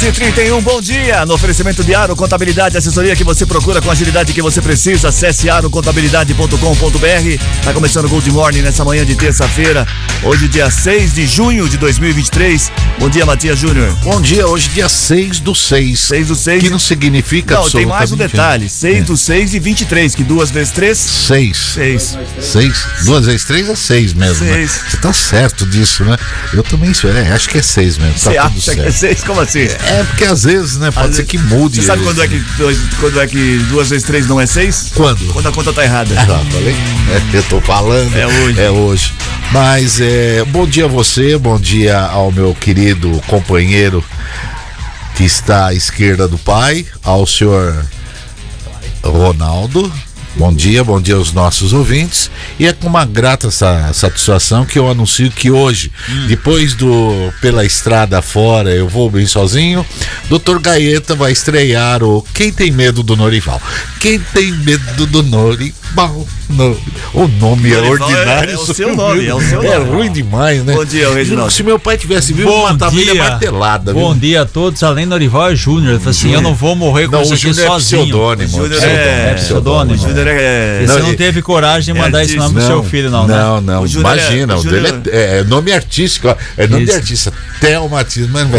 6 e 31 bom dia. No oferecimento de Aro Contabilidade, assessoria que você procura com a agilidade que você precisa. Acesse arocontabilidade.com.br. Tá começando o Gold Morning nessa manhã de terça-feira. Hoje, dia 6 de junho de 2023. Bom dia, Matias Júnior. Bom dia, hoje dia 6 do 6. 6 do 6. Que não significa Não, tem mais um detalhe. 6 É. do 6 e 23, que duas vezes 3, 6. 6. 6. Duas vezes três é seis mesmo. né? Seis. Você tá certo disso, né? Eu também sou. É, acho que é seis mesmo. Tá Você tudo acha que é certo. 6? Como assim? É porque às vezes, né? Pode Às ser que mude. Você sabe quando é que, dois, quando é que duas vezes 3 não é 6? Quando? Quando a conta tá errada. Ah, falei? É, eu tô falando. É hoje. É hoje. Mas é, bom dia a você, bom dia ao meu querido companheiro que está à esquerda do pai, ao senhor Ronaldo. Bom dia, bom dia aos nossos ouvintes. E é com uma grata sa- satisfação que eu anuncio que hoje, depois do Pela Estrada Fora, eu vou bem sozinho, Dr. Gaeta vai estrear o Quem Tem Medo do Norival. Quem tem medo do Norival? No- O nome é Norival ordinário. é- é o seu nome, é o seu É nome. ruim demais, né? Bom dia, Reginaldo. Se meu pai tivesse vivo, eu matava ele a martelada. Bom viu? dia a todos. Além do Norival é Júnior. Ele falou assim: eu não vou morrer com Não, isso o aqui é sozinho. pseudônimo. Júnior é pseudônimo. O Júnior é. Você não teve coragem de é mandar esse nome pro seu filho, não, né? Não, não, é- imagina. o dele é, é nome artístico, é nome de artista. Theo vai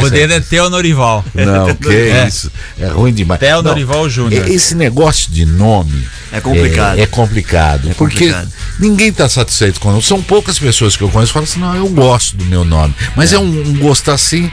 O dele é Teo Norival. Não, que É. isso. É ruim demais. Theo Norival Júnior. Esse negócio de nome. É complicado. É, é complicado. É porque complicado. ninguém está satisfeito com o São poucas pessoas que eu conheço que falam assim: não, eu gosto do meu nome. Mas é, um, um gostar assim,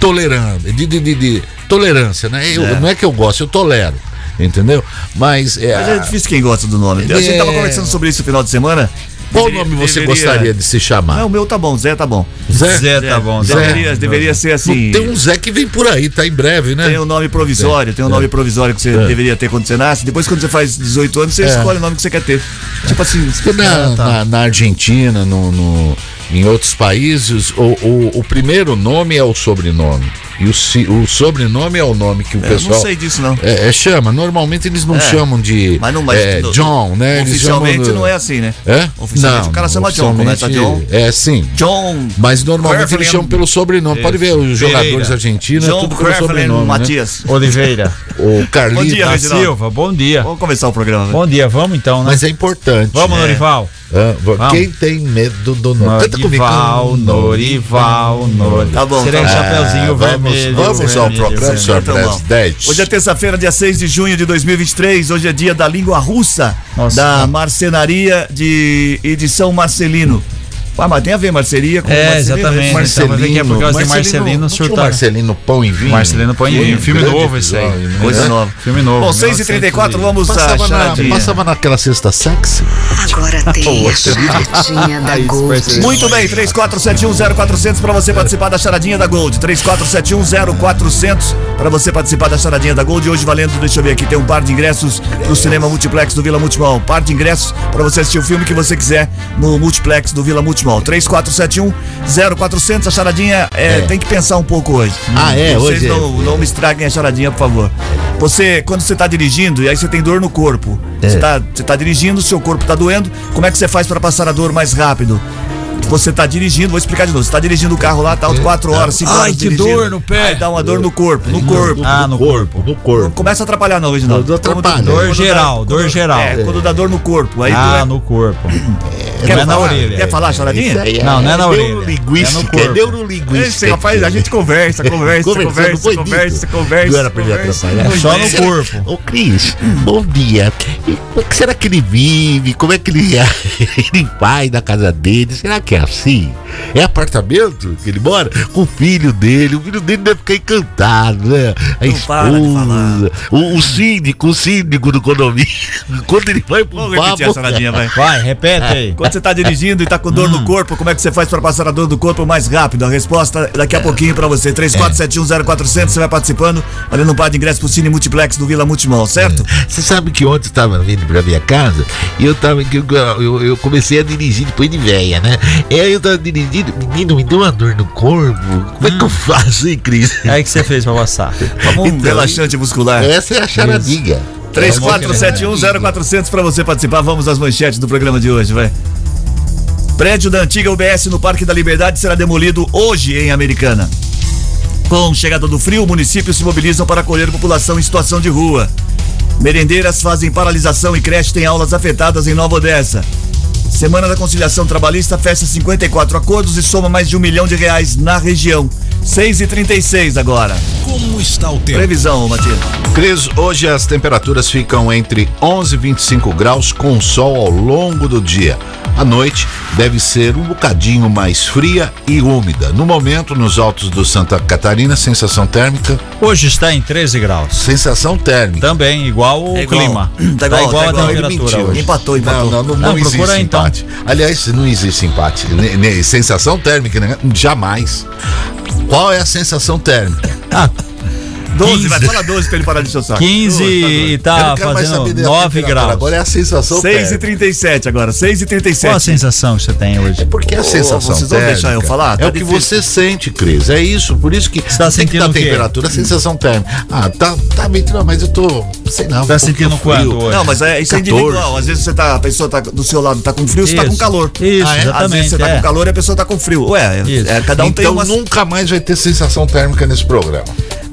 tolerando. De, de, de- de tolerância, né? Eu- É. Não é que eu gosto, eu tolero. Entendeu? Mas é. Mas é difícil quem gosta do nome. A gente tava É. conversando sobre isso no final de semana. Qual Deveria- nome você deveria- gostaria de se chamar? Não, o meu tá bom, Zé tá bom. Zé tá bom. tá Deveria, deveria ser assim. Tem um Zé que vem por aí, tá em breve, né? Tem um nome provisório, tem um nome provisório que você deveria ter quando você nasce. Depois, quando você faz 18 anos, você escolhe o nome que você quer ter. Tipo assim. Porque na, Ah, tá. na, na Argentina, no, no- em outros países, o, o, o primeiro nome é o sobrenome. E o, o sobrenome é o nome que o Eu pessoal. não sei disso, não. É, é, chama. Normalmente eles não É. chamam de Mas não mas é, no- John, né? Oficialmente do- não é assim, né? É? Oficialmente o cara chama John, começa oficialmente- John. É, sim. John. Mas normalmente eles chamam pelo sobrenome. Pode ver, os Pereira. jogadores argentinos é John tudo pelo sobrenome. né? Matias. Oliveira. O Carlito. Bom dia, Da. Silva, bom dia. Vamos começar o programa. né? Bom dia, vamos então, né? Mas é importante. Vamos, É. Norival. Ah, Vamos. Quem tem medo do nome? Canta comigo. Norival, Norival, Norival. Tá bom, Será tá um bom. chapeuzinho Ah, vamos- vermelho. vamos ao programa, senhor presidente. Hoje é terça-feira, dia 6 de junho de 2023. Hoje é dia da língua russa Nossa. da marcenaria de edição Marcelino. Ah, mas tem a ver marceria com É, Marcelino, exatamente. né? Então é por causa de Marcelino não tinha o surtar. Marcelino Pão e Vinho. Marcelino Pão e Vinho. Filme novo esse aí. né? Coisa nova. Filme novo. Bom, 6h34, vamos Passava, na, charadinha. passava naquela cesta sexy. Agora tem a charadinha da Gold. Muito bem, 34710400 para você participar da charadinha da Gold. 34710400 para você participar da charadinha da Gold. Hoje valendo, deixa eu ver aqui, tem um par de ingressos no cinema Multiplex do Vila Multimol. Par de ingressos para você assistir o filme que você quiser no Multiplex do Vila Multimol. 34710400. A charadinha é, tem que pensar um pouco hoje. Ah, é? Vocês Hoje é. não, não me estraguem a charadinha, por favor. Você, quando você tá dirigindo e aí você tem dor no corpo, você, tá, você tá dirigindo, seu corpo tá doendo, como é que você faz para passar a dor mais rápido? Você tá dirigindo, vou explicar de novo. Você tá dirigindo o carro lá, tá 4 horas, 5 Ai, horas que dirigindo. dor no pé. Aí dá uma dor no corpo, no corpo. Ah, no corpo. No corpo. Começa a atrapalhar não, Reginaldo. Não atrapalha. Quando- Dor quando geral, dá- dor geral. É, quando dá dor no corpo. Aí Ah, doer- no corpo. Quer Não é na falar? orelha. Quer falar, aí Não, não é na orelha. Neurolinguística. É É neurolinguística. rapaz, a gente conversa, conversa, conversa, conversa, conversa. Não era pra ele conversa. atrapalhar. Só no corpo. Ô Cris, bom dia. Como é que será que ele vive? Como é que ele, ele vai na casa dele? Será que é assim? É apartamento que ele mora? Com o filho dele. O filho dele deve ficar encantado, né? A Não para de esposa. O, o síndico, o síndico do condomínio. Quando ele vai pro Vamos repetir a papo. charadinha, vai. Vai, repete aí. Quando você tá dirigindo e tá com dor no corpo, como é que você faz pra passar a dor do corpo mais rápido? A resposta é daqui a pouquinho pra você. 34710400, você vai participando, valendo um par de ingressos pro Cine Multiplex do Vila Multimol, certo? Você sabe que ontem eu estava vindo pra minha casa e eu tava. Eu, eu, eu comecei a dirigir depois de véia, né? E aí eu tava dirigindo, menino, me deu uma dor no corpo. Como é que eu faço, hein, Cris? Aí que você fez pra Então, relaxante muscular. Essa é a charadinha. 34710400 para você participar. Vamos às manchetes do programa de hoje, vai. Prédio da antiga UBS no Parque da Liberdade será demolido hoje em Americana. Com chegada do frio, municípios se mobilizam para acolher população em situação de rua. Merendeiras fazem paralisação e creche tem aulas afetadas em Nova Odessa. Semana da Conciliação Trabalhista fecha 54 acordos e soma mais de um milhão de reais na região. 6 e 36 agora. Como está o tempo? Previsão, Matias. Cris, hoje as temperaturas ficam entre 11 e 25 graus com sol ao longo do dia. A noite deve ser um bocadinho mais fria e úmida. No momento, nos altos do Santa Catarina, sensação térmica, Hoje está em 13 graus. sensação térmica. Também igual o É igual. clima. Tá igual, tá a igual. Ele temperatura hoje. Empatou, empatou. Não, não, não, Não, não procura então. Empate. Aliás, não existe empate. Ne- ne- sensação térmica, né? jamais. Qual é a sensação térmica? Ah, 12, vai, fala 12 pra ele parar de o saco. 15 e tá mais fazendo saber da 9 temperatura, graus. Agora é a sensação 6 e térmica. 37 agora, 6 e 37. Qual a sensação que você tem hoje? Porque a Ô, sensação vocês vão térmica deixar eu falar? Tá é o que difícil. você sente, Cris. É isso. Por isso que Você tá tem que sentindo dar o quê? temperatura, a sensação térmica. Ah, tá, tá bem, não, mas eu tô, sei não. Tá um sentindo pouquinho frio. quanto hoje? Não, mas é, isso é 14. individual. Às vezes você tá, a pessoa tá do seu lado tá com frio, você tá com Isso. calor. Isso, Ah, é? Às exatamente, vezes você tá é. com calor e a pessoa tá com frio. Ué, é- Isso. é, cada um tem então uma. nunca mais vai ter sensação térmica nesse programa.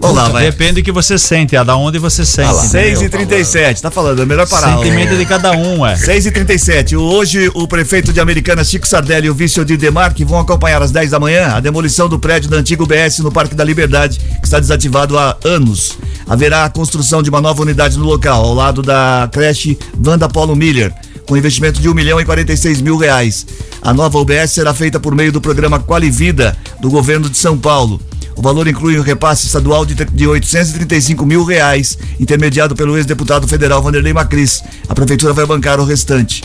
Vamos lá, vai. Depende do que você sente, é da onde você sente. 6 e entendeu? 37 tá falando, é melhor parar. Sentimento de cada um, é. 6 e 37 Hoje, o prefeito de Americana, Chico Sardelli, e o vice Odir Demarque vão acompanhar às 10 da manhã a demolição do prédio da antiga UBS no Parque da Liberdade, que está desativado há anos. Haverá a construção de uma nova unidade no local, ao lado da creche Wanda Paulo Miller, com investimento de 1 milhão e 46 mil reais. A nova UBS será feita por meio do programa Qualivida do governo de São Paulo. O valor inclui um repasse estadual de, de 835 mil reais, intermediado pelo ex-deputado federal Vanderlei Macris. A prefeitura vai bancar o restante.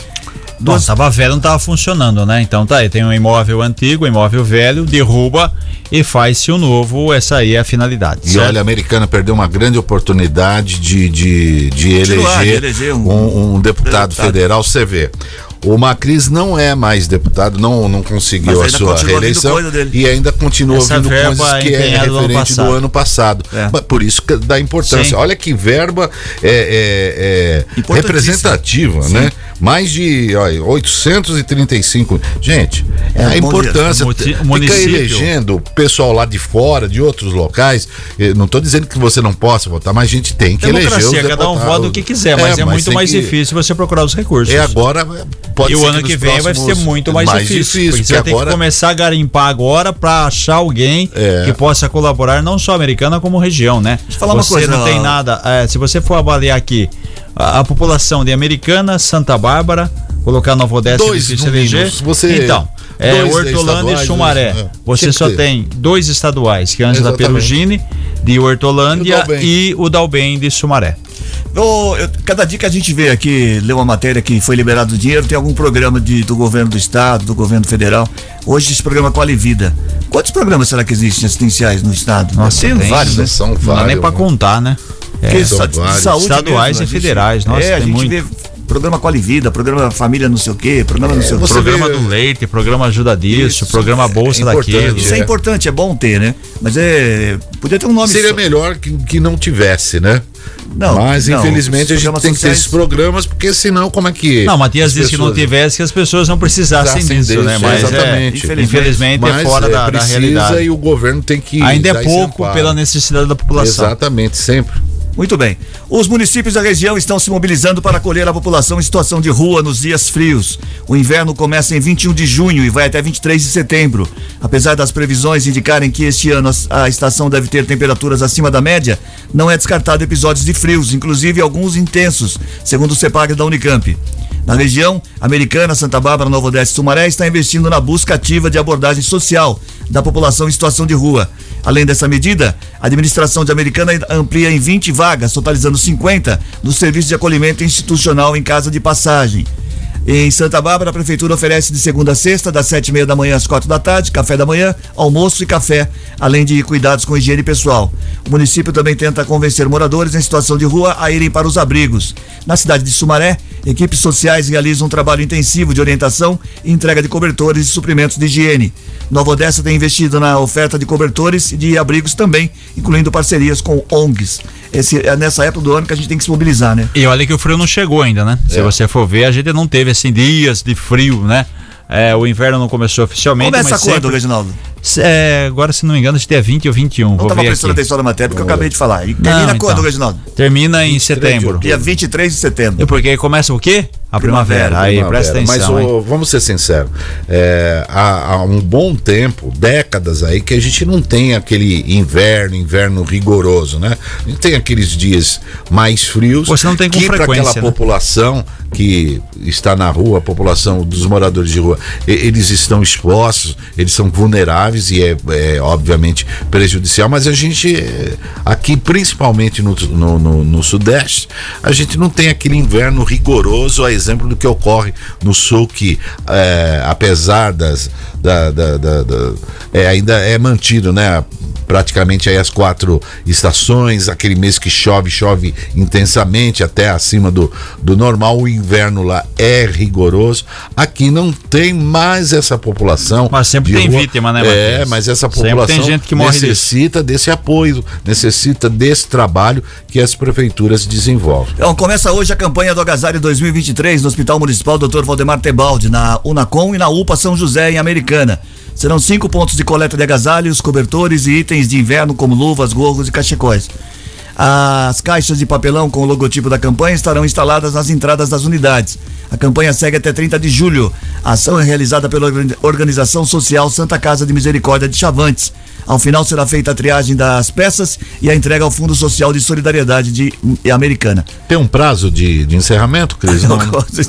Bom, tava velho, não tava funcionando, né? Então tá aí, tem um imóvel antigo, um imóvel velho, derruba e faz-se o novo, essa aí é a finalidade. E certo? olha, a americana perdeu uma grande oportunidade de, de, de Continuar, de eleger, eleger um- um, um deputado, deputado. federal. Você vê. O Macris não é mais deputado, não, não conseguiu Mas a sua reeleição e ainda continua Essa vindo coisas que é empenhada do ano referente do passado. ano passado. É. Mas por isso que dá importância. Sim. Olha que verba é, é- é representativa, né? Mais de olha, 835. Gente, é a importância. Fica município- elegendo o pessoal lá de fora, de outros locais. Eu não estou dizendo que você não possa votar, mas a gente tem que eleger os Democracia, cada um vota o que quiser, mas é, muito tem mais que- difícil você procurar os recursos. É agora, pode e o ser ano nos que vem vai ser muito mais, difícil. porque você porque tem agora que começar a garimpar agora para achar alguém É. que possa colaborar, não só americana, como região, né? eu falar uma você coisa, não tem nada. é, se você for avaliar aqui a, a população de Americana, Santa Bárbara, colocar Nova Odessa Dois, difícil eleger. mínimo. Você- então, é Hortolândia e Sumaré. dois, é. Você Tinha que só tem dois estaduais, que é Ângela. Perugini, de Hortolândia, E o e o Dalben de Sumaré. Eu- cada dia que a gente vê aqui, lê uma matéria que foi liberado o dinheiro, tem algum programa de, do governo do estado, do governo federal. Hoje esse programa Quali Vida. Quantos programas será que existem assistenciais no estado? Nossa, tem, tem, vários, né? São Não dá vários. nem para contar, né? Porque são sa- de vários. saúde Estaduais mesmo, e federais, nossa, é, a gente muito. vê programa Quali Vida, programa Família não sei o quê, programa não sei o quê. programa vê- do leite, programa ajuda disso, programa bolsa é daquilo. Isso é É. importante, é bom ter, né? Mas é. Podia ter um nome Seria só. melhor que, que não tivesse, né? Não, Mas não, infelizmente a gente programas tem que ter esses programas, porque senão como é que. Não, Matias as disse que não tivesse, que as pessoas não precisassem Precisassem disso, né? disso, Mas é, exatamente. infelizmente, é Mas, fora é, da, da precisa realidade. e o governo tem que. Ainda é pouco pela necessidade da população. Exatamente, sempre. Muito bem. Os municípios da região estão se mobilizando para acolher a população em situação de rua nos dias frios. O inverno começa em 21 de junho e vai até 23 de setembro. Apesar das previsões indicarem que este ano a estação deve ter temperaturas acima da média, não é descartado episódios de frios, inclusive alguns intensos, segundo o CEPAG da Unicamp. Na região, Americana, Santa Bárbara, Nova Odessa e Sumaré está investindo na busca ativa de abordagem social da população em situação de rua. Além dessa medida, a administração de Americana amplia em 20 vagas, totalizando 50 no serviço de acolhimento institucional em casa de passagem. Em Santa Bárbara, a prefeitura oferece de segunda a sexta, das sete e meia da manhã às quatro da tarde, café da manhã, almoço e café, além de cuidados com higiene pessoal. O município também tenta convencer moradores em situação de rua a irem para os abrigos. Na cidade de Sumaré, Equipes sociais realizam um trabalho intensivo de orientação e entrega de cobertores e suprimentos de higiene. Nova Odessa tem investido na oferta de cobertores e de abrigos também, incluindo parcerias com ONGs. Esse, é nessa época do ano que a gente tem que se mobilizar, né? E olha que o frio não chegou ainda, né? Se você for ver, a gente não teve assim dias de frio, né? É, o inverno não começou oficialmente. Começa mas quando, sempre- Reginaldo? É, agora, se não me engano, acho que é 20 ou 21. Não Vou estava prestando aqui. atenção na matéria porque eu acabei de falar. E termina Não, quando, então. Reginaldo? Termina em setembro. Dia 23 de setembro. E porque aí começa o quê? A primavera. Primavera, Aí, Primavera. presta atenção. Mas vamos ser sinceros, é, há, há um bom tempo, décadas aí, que a gente não tem aquele inverno, inverno rigoroso, né? A gente tem aqueles dias mais frios. Você não tem com que para frequência, aquela né? população que está na rua, a população dos moradores de rua, eles estão expostos, eles são vulneráveis e é, é, obviamente prejudicial, mas a gente é, aqui, principalmente no, no, no- no Sudeste, a gente não tem aquele inverno rigoroso, a exemplo do que ocorre no Sul, que é, apesar das. Da, da- da- da- é, ainda é mantido, né? praticamente aí as quatro estações, aquele mês que chove, chove intensamente, até acima do, do normal, o inverno lá é rigoroso. Aqui não tem mais essa população. Mas sempre tem rua. vítima, né, É, Matias? mas essa Sempre população tem gente que morre disso. necessita desse apoio, necessita desse trabalho que as prefeituras desenvolvem. Então, começa hoje a campanha do Agasalho 2023 no Hospital Municipal Dr. Valdemar Tebaldi, na Unacom e na UPA São José, em Americana. Serão cinco pontos de coleta de agasalhos, cobertores e itens de inverno, como luvas, gorros e cachecóis. As caixas de papelão com o logotipo da campanha estarão instaladas nas entradas das unidades. A campanha segue até 30 de julho. A ação é realizada pela Organ- Organização Social Santa Casa de Misericórdia de Chavantes. Ao final será feita a triagem das peças e a entrega ao Fundo Social de Solidariedade de Americana. Tem um prazo de, de encerramento, Cris? Não, Vocês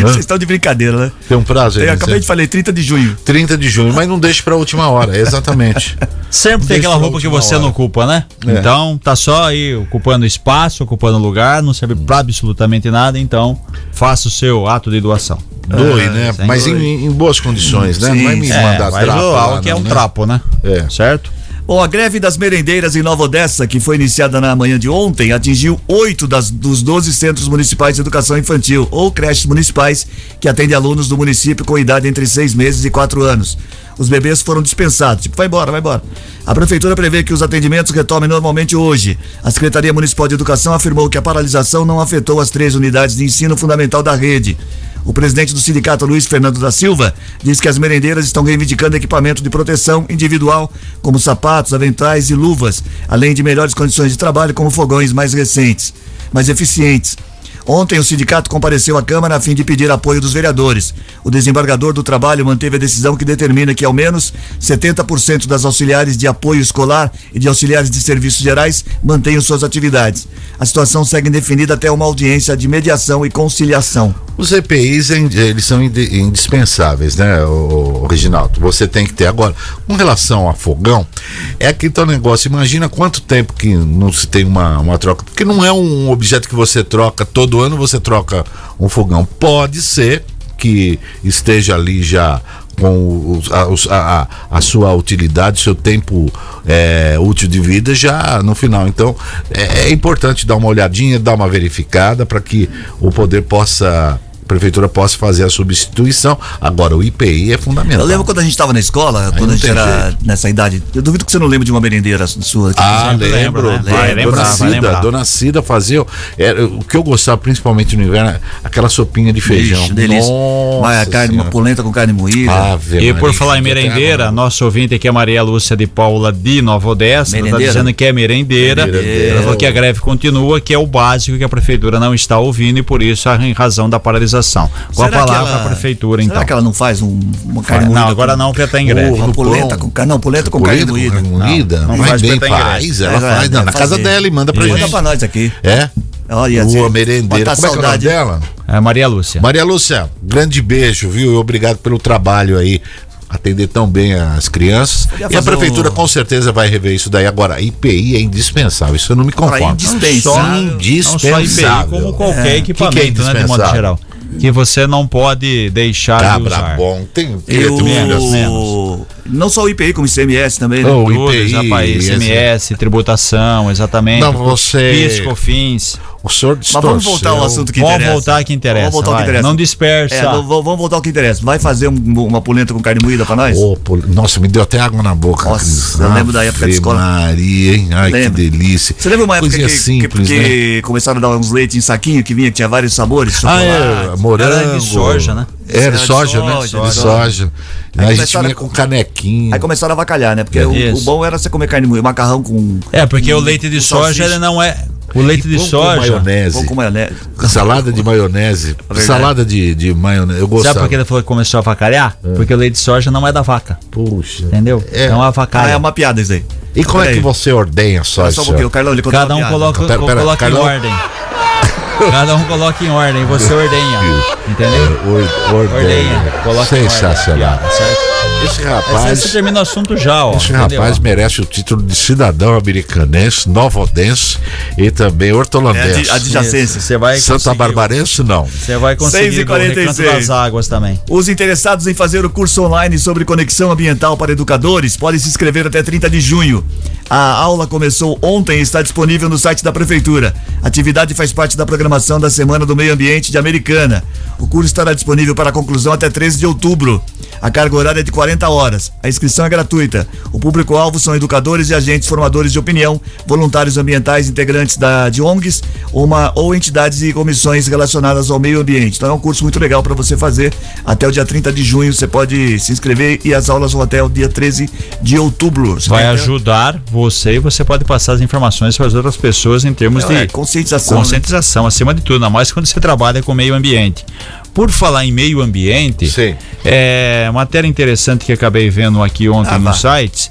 vocês estão de brincadeira, né? tem um prazo aí Eu acabei de falar 30 de junho. 30 de junho, mas não deixe para a última hora, exatamente. Sempre tem Deixa aquela pra roupa que você hora. não ocupa, né? É. Então, tá só aí ocupando espaço, ocupando lugar, não serve pra absolutamente nada, então faça o seu ato de doação. Doe, né? sem Mas em, em boas condições, né? Sim, não vai me. É, mandar trapo lá, álcool é não, um né? trapo, né? É. Certo? Bom, a greve das merendeiras em Nova Odessa, que foi iniciada na manhã de ontem, atingiu oito das, dos 12 centros municipais de educação infantil, ou creches municipais, que atendem alunos do município com idade entre seis meses e quatro anos. Os bebês foram dispensados, tipo, vai embora, vai embora. A prefeitura prevê que os atendimentos retomem normalmente hoje. A Secretaria Municipal de Educação afirmou que a paralisação não afetou as três unidades de ensino fundamental da rede. O presidente do sindicato, Luiz Fernando da Silva, diz que as merendeiras estão reivindicando equipamento de proteção individual, como sapatos, aventais e luvas, além de melhores condições de trabalho, como fogões mais recentes, mais eficientes. Ontem, o sindicato compareceu à Câmara a fim de pedir apoio dos vereadores. O desembargador do trabalho manteve a decisão que determina que, ao menos, 70% das auxiliares de apoio escolar e de auxiliares de serviços gerais mantenham suas atividades. A situação segue indefinida até uma audiência de mediação e conciliação. Os EPIs, em- eles são indi- indispensáveis, né, o, o Reginaldo? Você tem que ter. Agora, com relação a fogão, é aquele teu negócio. Imagina quanto tempo que não se tem uma, uma troca. Porque não é um objeto que você troca, todo ano você troca um fogão. Pode ser que esteja ali já com a, a- a- sua utilidade, seu tempo é, útil de vida já no final. Então é, é importante dar uma olhadinha, dar uma verificada para que o poder possa, prefeitura possa fazer a substituição. Agora o IPI é fundamental. Eu lembro quando a gente estava na escola, quando não a gente era jeito. nessa idade. Eu duvido que você não lembre de uma merendeira sua. Ah, lembro. lembra, né? Vai Dona lembrar, vai Cida, lembrar. Dona Cida fazia. Era, o que eu gostava principalmente no inverno, é aquela sopinha de feijão. Vixe, delícia. Nossa Uma carne, uma polenta com carne moída. Ave E Maria, por falar em merendeira, nosso ouvinte aqui é Maria Lúcia de Paula de Nova Odessa, está dizendo que é merendeira. Merendeira. Ela falou que a greve continua, que é o básico que a prefeitura não está ouvindo e por isso em razão da paralisação. Com a Será palavra ela- a prefeitura Será então. que ela não faz um- uma carne moída? Não, agora com- não, porque está em greve. Uma pão. com carne. Não, polenta com carne moída. carne moída? Não, não Vai faz bem, tá faz. Ela É, faz não, na casa dela e manda pra Manda gente. pra nós aqui. É? Olha, Boa assim, merendeira. matar Como é que é o nome saudade. dela? É Maria Lúcia. Maria Lúcia, grande beijo, viu? E obrigado pelo trabalho aí. Atender tão bem as crianças. E a fazer prefetura um- com certeza vai rever isso daí. Agora, IPI é indispensável. Isso eu não me conformo. indispensável. Não só Indispensável. IPI, como qualquer É. equipamento, Que que é né, de modo geral. Que você não pode deixar de Cabra usar. bom. Tem, Eu, um filho assim. não só o IPI, como o ICMS também, né? Tudo, IPI, já, país, ICMS, tributação, exatamente. Não, você- PIS, COFINS. O senhor Mas vamos voltar ao distorceu. assunto que Vamos interessa. voltar que interessa. Vamos voltar ao que interessa. Não dispersa. É, não, vamos voltar ao que interessa. Vai fazer um- uma polenta com carne moída pra nós? Ô, pô, nossa, me deu até água na boca. Nossa, Cris. eu lembro da época de Ave escola. Maria, hein? Ai, Lembra? que delícia. Você lembra uma época Coisinha que, simples, que, né? que começaram a dar uns leites em saquinho que vinha, que tinha vários sabores? Ah, chocolate. é, morango. Era de soja, né? Era Era de de soja, né? soja, De soja. Aí Aí a gente começaram vinha com canequinho. Aí começaram a avacalhar, né? Porque o, Isso. o bom era você comer carne moída, macarrão com É, porque o leite de com soja salsicha. ele não é. O leite de Pão com soja. maionese. pão com maionese. Salada de maionese. verdade. Salada de, de maionese. Eu gostava. Sabe por que ele falou que começou a avacalhar? Porque o leite de soja não é da vaca. Puxa. Entendeu? É. Então Ah, avacalha. é uma piada isso aí. E como é que você ordenha a Só soja? um pouquinho, o Carlão, ele Cada uma um piada. coloca, Pera, pera, coloca Carlão. em ordem. Cada um coloca em ordem, você ordenha. Entendeu? Or- ordenha. Ordenha. Coloca em ordem. Sensacional. Piada, certo? Esse rapaz. esse termina o assunto já, ó. Esse entendeu? rapaz merece o título de cidadão americanense, novodense e também É hortolandense. adi- adjacência. Você vai Santa conseguir- Barbarense, não. Você vai conseguir o 6h46. recanto das águas também. Os interessados em fazer o curso online sobre conexão ambiental para educadores podem se inscrever até 30 de junho. A aula começou ontem e está disponível no site da Prefeitura. A atividade faz parte da programação da Semana do Meio Ambiente de Americana. O curso estará disponível para conclusão até 13 de outubro. A carga horária é de 40 horas. A inscrição é gratuita. O público-alvo são educadores e agentes formadores de opinião, voluntários ambientais, integrantes da, de ONGs uma, ou entidades e comissões relacionadas ao meio ambiente. Então é um curso muito legal para você fazer até o dia 30 de junho. Você pode se inscrever e as aulas vão até o dia 13 de outubro. Você Vai vai ajudar você e você pode passar as informações para as outras pessoas em termos É, de é, conscientização. né? conscientização, acima de tudo, ainda mais quando você trabalha com meio ambiente. Por falar em meio ambiente, Sim. é matéria interessante que acabei vendo aqui ontem Ah, no vá. site.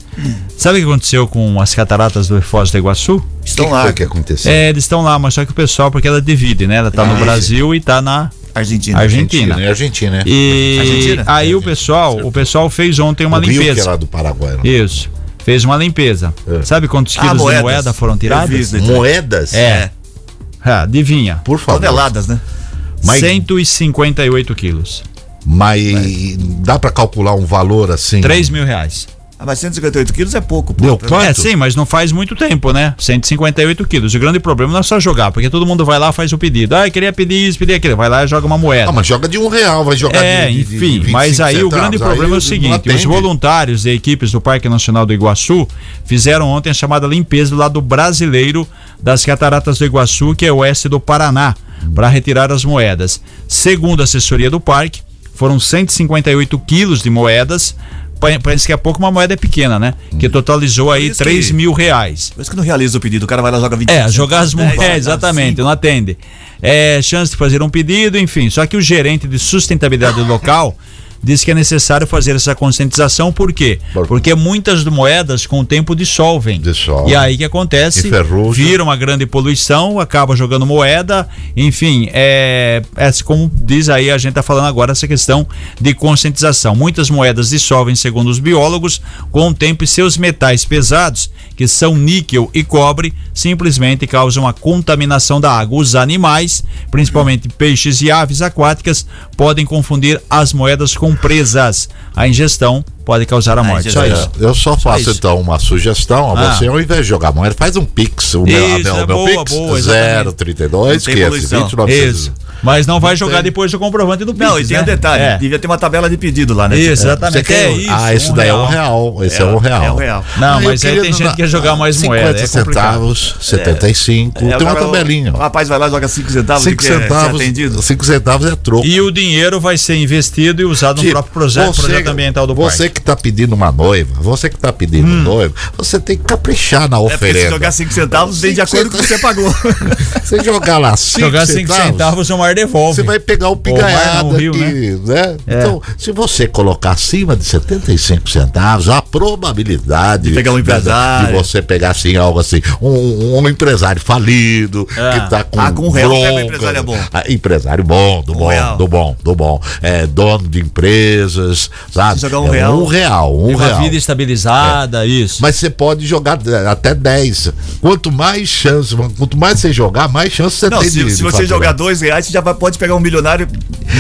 Sabe o que aconteceu com as cataratas do Foz do Iguaçu? O Estão que lá. foi que aconteceu? É, eles estão lá, mas só que o pessoal, porque ela divide, né? Ela tá no Ah, Brasil e tá na Argentina. Argentina. É Argentina, né? E Argentina? aí o pessoal, o pessoal fez ontem uma o Rio, que limpeza. era do Paraguai. né? Isso. Fez uma limpeza. É. Sabe quantos Ah, quilos de moeda foram tirados? Moedas? É. Ah, adivinha. Por favor. Toneladas, né? Mas- 158 quilos. Mas dá pra calcular um valor assim? 3 mil reais. Ah, mas 158 quilos é pouco. pô. Deu quanto? É, sim, mas não faz muito tempo, né? 158 quilos. O grande problema não é só jogar, porque todo mundo vai lá faz o pedido. Ah, eu queria pedir isso, pedir aquilo. Vai lá e joga uma moeda. Ah, mas joga de um real, vai jogar É, de, de, de enfim, 25 mas aí o centavos. grande Aí problema é não o seguinte: os voluntários e equipes do Parque Nacional do Iguaçu fizeram ontem a chamada limpeza do lado brasileiro das Cataratas do Iguaçu, que é oeste do Paraná, para retirar as moedas. Segundo a assessoria do parque, foram 158 quilos de moedas. Pa- Parece que é pouco uma moeda pequena, né? Que totalizou aí isso que- 3 mil reais. Por isso que não realiza o pedido. O cara vai lá e joga 20 É, jogar as moedas, dez, é, exatamente, não atende. É, chance de fazer um pedido, enfim. Só que o gerente de sustentabilidade do local disse que é necessário fazer essa conscientização, por quê? Por- Porque muitas moedas com o tempo dissolvem. Dissolvem. E aí o que acontece? Vira uma grande poluição, acaba jogando moeda, enfim, é, é como diz aí, a gente está falando agora essa questão de conscientização. Muitas moedas dissolvem, segundo os biólogos, com o tempo e seus metais pesados, que são níquel e cobre, simplesmente causam a contaminação da água. Os animais, principalmente peixes e aves aquáticas, podem confundir as moedas com presas. A ingestão pode causar a morte. Só ingestão. isso. Eu só faço isso. então uma sugestão a Ah. você, ao invés de jogar moeda, faz um Pix. O meu, Isso, meu, é meu boa, Pix boa, exatamente. 032 Não tem poluição. 520 900. Isso. Mas não vai jogar tem. depois do comprovante do Pix. Não, e tem né? um detalhe. É. Devia ter uma tabela de pedido lá, né? Isso, Você exatamente. quer? É isso. ah, esse daí é um real. Esse é, um real. É um real. Não, Ah, mas aí tem gente que quer jogar mais 50 moeda. É complicado. centavos, 75. É, o tem uma tabelinha. O rapaz vai lá e joga 5 centavos 5 e quer ser centavos, atendido. 5 centavos é troco. E o dinheiro vai ser investido e usado no Tipo, próprio projeto, projeto ambiental do Você parque. Que tá pedindo uma noiva, você que tá pedindo um noivo, você tem que caprichar na É porque se oferenda. jogar 5 centavos, vem de acordo com o que você pagou. Você jogar lá 5 Jogar 5 centavos, centavos, o mar devolve. você vai pegar o piganhado não, rio, aqui, né? É. Então, se você colocar acima de 75 centavos, a probabilidade De pegar um empresário. de você pegar assim algo assim, um, um empresário falido É. que tá com Ah, com um real um bronca. empresário bom. Ah, empresário bom, do Um bom, real. do bom, do bom. É, dono de empresas, sabe? Se jogar um É real. Um real, um Tem uma real. vida estabilizada, isso. Mas você pode jogar eh, até 10. Quanto mais chance, quanto mais você jogar, mais chance você Não, tem se, de se você faturar. jogar 2 reais, você já vai- pode pegar um milionário,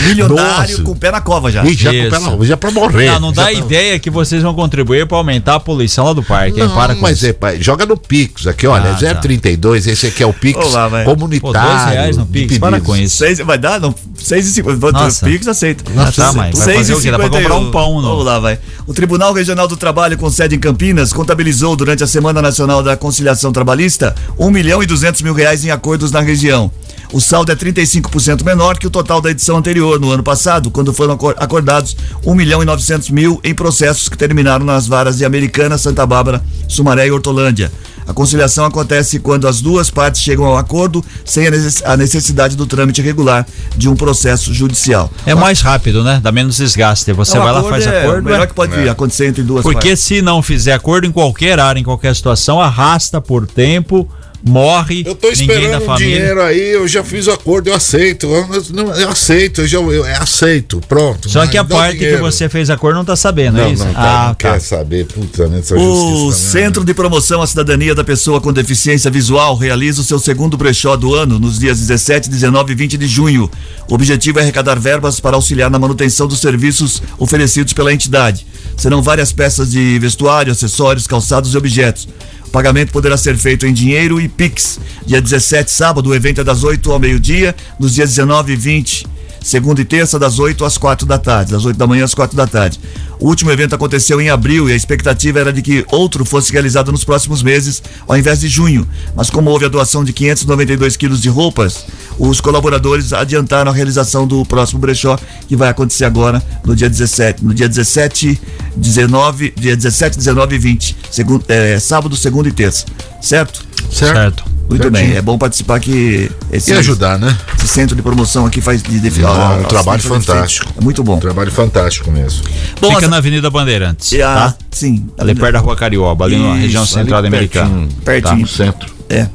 milionário Nossa. com o pé na cova já. E já, Isso. pra, já pra morrer. Não, não já dá pra- ideia que vocês vão contribuir pra aumentar a poluição lá do parque. hein? Não, Para com mas isso. é, pai, joga no Pix aqui, olha, Ah, tá. 032, esse aqui é o Pix Vamos lá, vai. Pô, comunitário. dois reais no Pix, para com isso. Seis, vai dar? Não, seis e cinquenta. Nossa. Pix aceita. Ah, tá, mas vai fazer o quê? Dá pra comprar um pão, não? Vamos lá, vai. O Tribunal Regional do Trabalho, com sede em Campinas, contabilizou durante a Semana Nacional da Conciliação Trabalhista 1 milhão e 200 mil reais em acordos na região. O saldo é 35% menor que o total da edição anterior, no ano passado, quando foram acor- acordados 1 milhão e 900 mil em processos que terminaram nas varas de Americana, Santa Bárbara, Sumaré e Hortolândia. A conciliação acontece quando as duas partes chegam ao acordo sem a necess- a necessidade do trâmite regular de um processo judicial. É mais rápido, né? Dá menos desgaste. Você Não, vai lá, faz é acordo. O melhor é. que pode acontecer entre duas Porque partes. se não fizer acordo em qualquer área, em qualquer situação, arrasta por tempo, morre. Eu tô esperando o dinheiro aí, eu já fiz o acordo, eu aceito. Eu, não, eu aceito, eu já eu, eu aceito, pronto. Só que a parte que você fez acordo não tá sabendo, Não, é isso? não, tá, ah, não quer saber, puta, né, O né? Centro de Promoção à Cidadania da Pessoa com Deficiência Visual realiza o seu segundo brechó do ano nos dias 17, 19 e 20 de junho. O objetivo é arrecadar verbas para auxiliar na manutenção dos serviços oferecidos pela entidade. Serão várias peças de vestuário, acessórios, calçados e objetos. Pagamento poderá ser feito em dinheiro e Pix. Dia 17, sábado, o evento é das 8 ao meio-dia, nos dias 19 e 20 segunda e terça, das 8 às 4 da tarde, das 8 da manhã às 4 da tarde. O último evento aconteceu em abril e a expectativa era de que outro fosse realizado nos próximos meses, ao invés de junho. Mas como houve a doação de 592 quilos de roupas, os colaboradores adiantaram a realização do próximo brechó, que vai acontecer agora no dia 17. No dia 17, 19, dia 17, 19 e 20. Segundo, é, sábado, segunda e terça. Certo? Certo? Certo. Muito bem. É bom participar que esse, E ajudar, né? esse centro de promoção aqui faz de defesa. Não, um trabalho fantástico. É muito bom. Um trabalho fantástico mesmo. Bom, Fica na Avenida Bandeirantes, e a- tá? Sim. Ali perto da Rua Carioba, ali na Isso, região ali central da Americana. pertinho. Pertinho. No centro. É.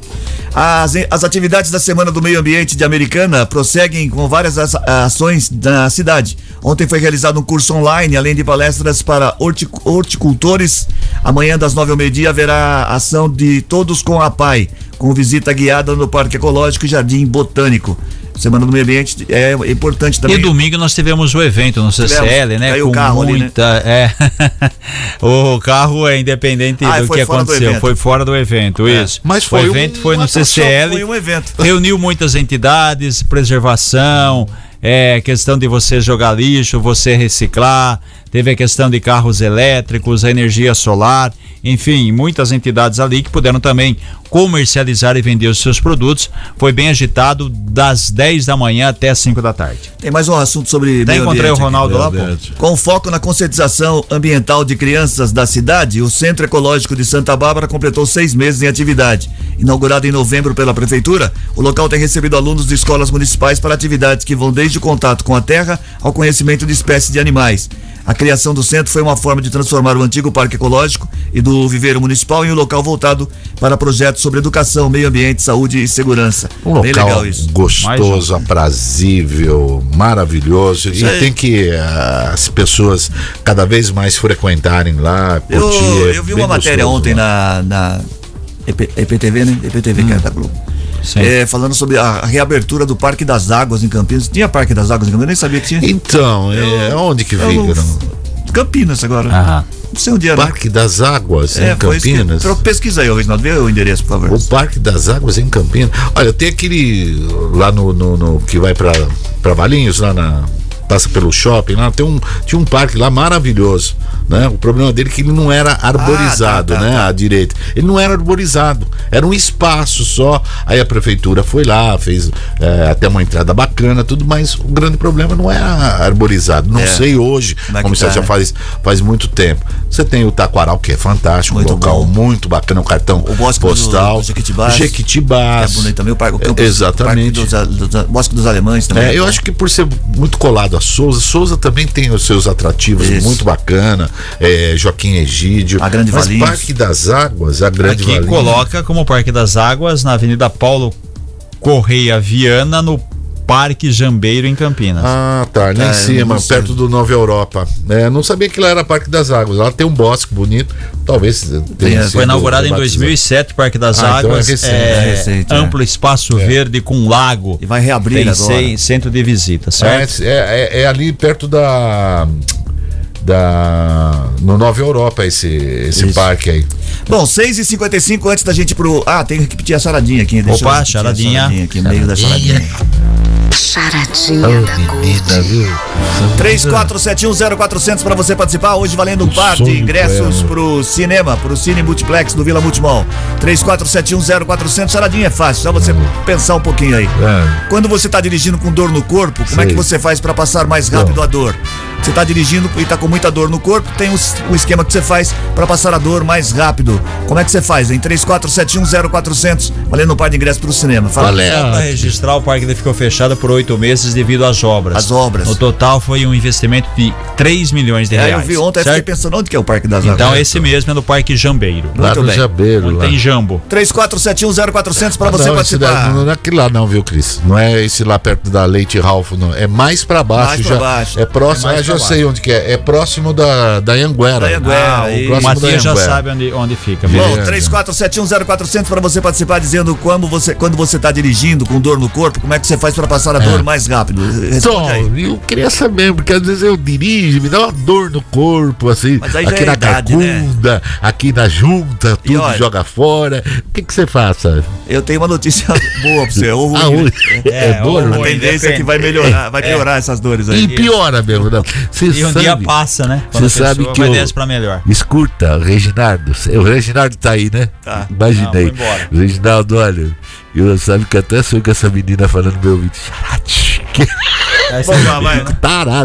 As, as atividades da Semana do Meio Ambiente de Americana prosseguem com várias as- ações na cidade. Ontem foi realizado um curso online, além de palestras para hortic- horticultores. Amanhã, das nove ao meio-dia, haverá ação de Todos com a PAI, com visita guiada no Parque Ecológico e Jardim Botânico. Semana do Meio Ambiente é importante também. E domingo nós tivemos o evento no CCL, né? Caiu o carro ali, né? muita, é. o carro é independente Ah, do que do aconteceu, evento. foi fora do evento, É. isso. Mas foi o um- evento foi no CCL. Foi um evento. reuniu muitas entidades, preservação, é, questão de você jogar lixo, você reciclar, teve a questão de carros elétricos, a energia solar, enfim, muitas entidades ali que puderam também comercializar e vender os seus produtos. Foi bem agitado das 10 da manhã até as 5 da tarde. Tem mais um assunto sobre Até encontrei o ambiente aqui. Ronaldo lá, pô. Com foco na conscientização ambiental de crianças da cidade, o Centro Ecológico de Santa Bárbara completou seis meses em atividade. Inaugurado em novembro pela Prefeitura, o local tem recebido alunos de escolas municipais para atividades que vão desde o contato com a terra ao conhecimento de espécies de animais. A criação do centro foi uma forma de transformar o antigo Parque Ecológico e do Viveiro Municipal em um local voltado para projetos sobre educação, meio ambiente, saúde e segurança. Um Bem local legal isso. gostoso, aprazível, maravilhoso. E aí. tem que eh, as pessoas cada vez mais frequentarem lá, curtir. Eu, é eu vi bem uma matéria ontem lá. na, na EP, EPTV, né? EPTV, que é da Globo. É, falando sobre a reabertura do Parque das Águas em Campinas. Tinha Parque das Águas em Campinas? Eu nem sabia que tinha. Então, é, onde que Eu fica? não- não? Campinas agora. Aham. Não sei onde era. Parque das Águas, é, em que- Campinas. Tro- Pesquisa aí, Reginaldo. Vê o endereço, por favor. O Parque das Águas em Campinas. Olha, tem aquele lá no, no- no- que vai para Valinhos, lá na passa pelo shopping, lá tem um tinha um parque lá maravilhoso, né? O problema dele é que ele não era arborizado, Ah, tá, tá, né? tá. À direita. Ele não era arborizado, era um espaço só. Aí a prefeitura foi lá, fez é, até uma entrada bacana, tudo, mas o grande problema não era arborizado. Não É. sei hoje, Como é como isso tá, já né? faz faz muito tempo. Você tem o Taquaral que é fantástico, Muito um local bom. muito bacana, um cartão O Bosque do- postal. do Jequitibás. Jequitibás. É bonito também o parque, o campo, É, Exatamente. o parque dos, dos- Bosque dos Alemães também. É, eu bom. acho que por ser muito colado a Souza, Souza também tem os seus atrativos Isso. muito bacana. É, Joaquim Egídio. A Grande Mas Valinhos. Parque das Águas, a Grande Aqui Valinhos. coloca como Parque das Águas na Avenida Paulo Correia Viana, no Parque Jambeiro em Campinas. Ah, tá, lá É, em eu cima, perto do Nova Europa. É, não sabia que lá era Parque das Águas. Lá tem um bosque bonito. Talvez tenha sido Foi inaugurado em rebatizado. 2007 o Parque das Ah, então é Águas. recente. é, É recente, é. amplo espaço verde com lago. E vai reabrir Tem agora. cem- centro de visita, É, certo? é, é- é ali perto da. Da. No Nova Europa, esse, esse Isso. parque aí. Bom, 6h55 antes da gente ir pro. Ah, tem que repetir a charadinha aqui. Deixa Opa, eu repetir a charadinha. aqui, no meio da charadinha. Charadinha da Gold. Menina, viu? 34710400 para você participar. Hoje valendo um par de ingressos pro cinema, pro Cine Multiplex do Vila Multimol. 34710400. Charadinha é fácil, só você pensar um pouquinho aí. É. Quando você tá dirigindo com dor no corpo, como é Sei. que você faz para passar mais rápido Bom. a dor? Você tá dirigindo e tá com muita dor no corpo, tem um, um esquema que você faz para passar a dor mais rápido. Como é que você faz? Em 34710400, valendo um par de ingressos pro cinema. Fala. Valeu. Só para registrar, o parque ele ficou fechado por oito meses devido às obras. As obras. No total foi um investimento de 3 milhões de É, reais. eu vi ontem, eu fiquei certo? pensando onde que é o Parque das Então esse mesmo é no Parque Jambeiro. Lá Muito no bem. Jabeiro. Onde Lá. tem jambo. 34710400 para Ah, você não, participar. daí- não é aquele lá não, viu, Cris? Não é esse lá perto da Leite Ralph, não. É mais pra baixo Mais pra já. baixo. É próximo, É mais ah, já sei onde que é. É próximo da, da Anguera. Da Anhanguera, Ah, o O Matias já sabe onde, onde fica. Bom, Beleza. 34710400 para você participar dizendo quando você quando você tá dirigindo com dor no corpo, como é que você faz para passar a dor mais rápido? Responde aí. Então, eu queria saber, porque às vezes eu dirijo, me dá uma dor no corpo, assim, aqui é na idade, né? aqui na junta, E tudo olha- joga fora. O que que você faça? Eu tenho uma notícia boa pra você, ou ruim, Ah, né? é, É, dor, ou A né? tendência é que vai melhorar, vai piorar essas dores E aí. piora mesmo, não. Você E um sabe, dia passa, né? Você sabe que vai melhor. Escuta, Reginaldo, o Reginaldo tá aí, né? Tá. Imaginei. Não. Reginaldo, olha, eu sabe que até sou com essa menina falando meu ouvido. Charate. Que Vamos lá, vai.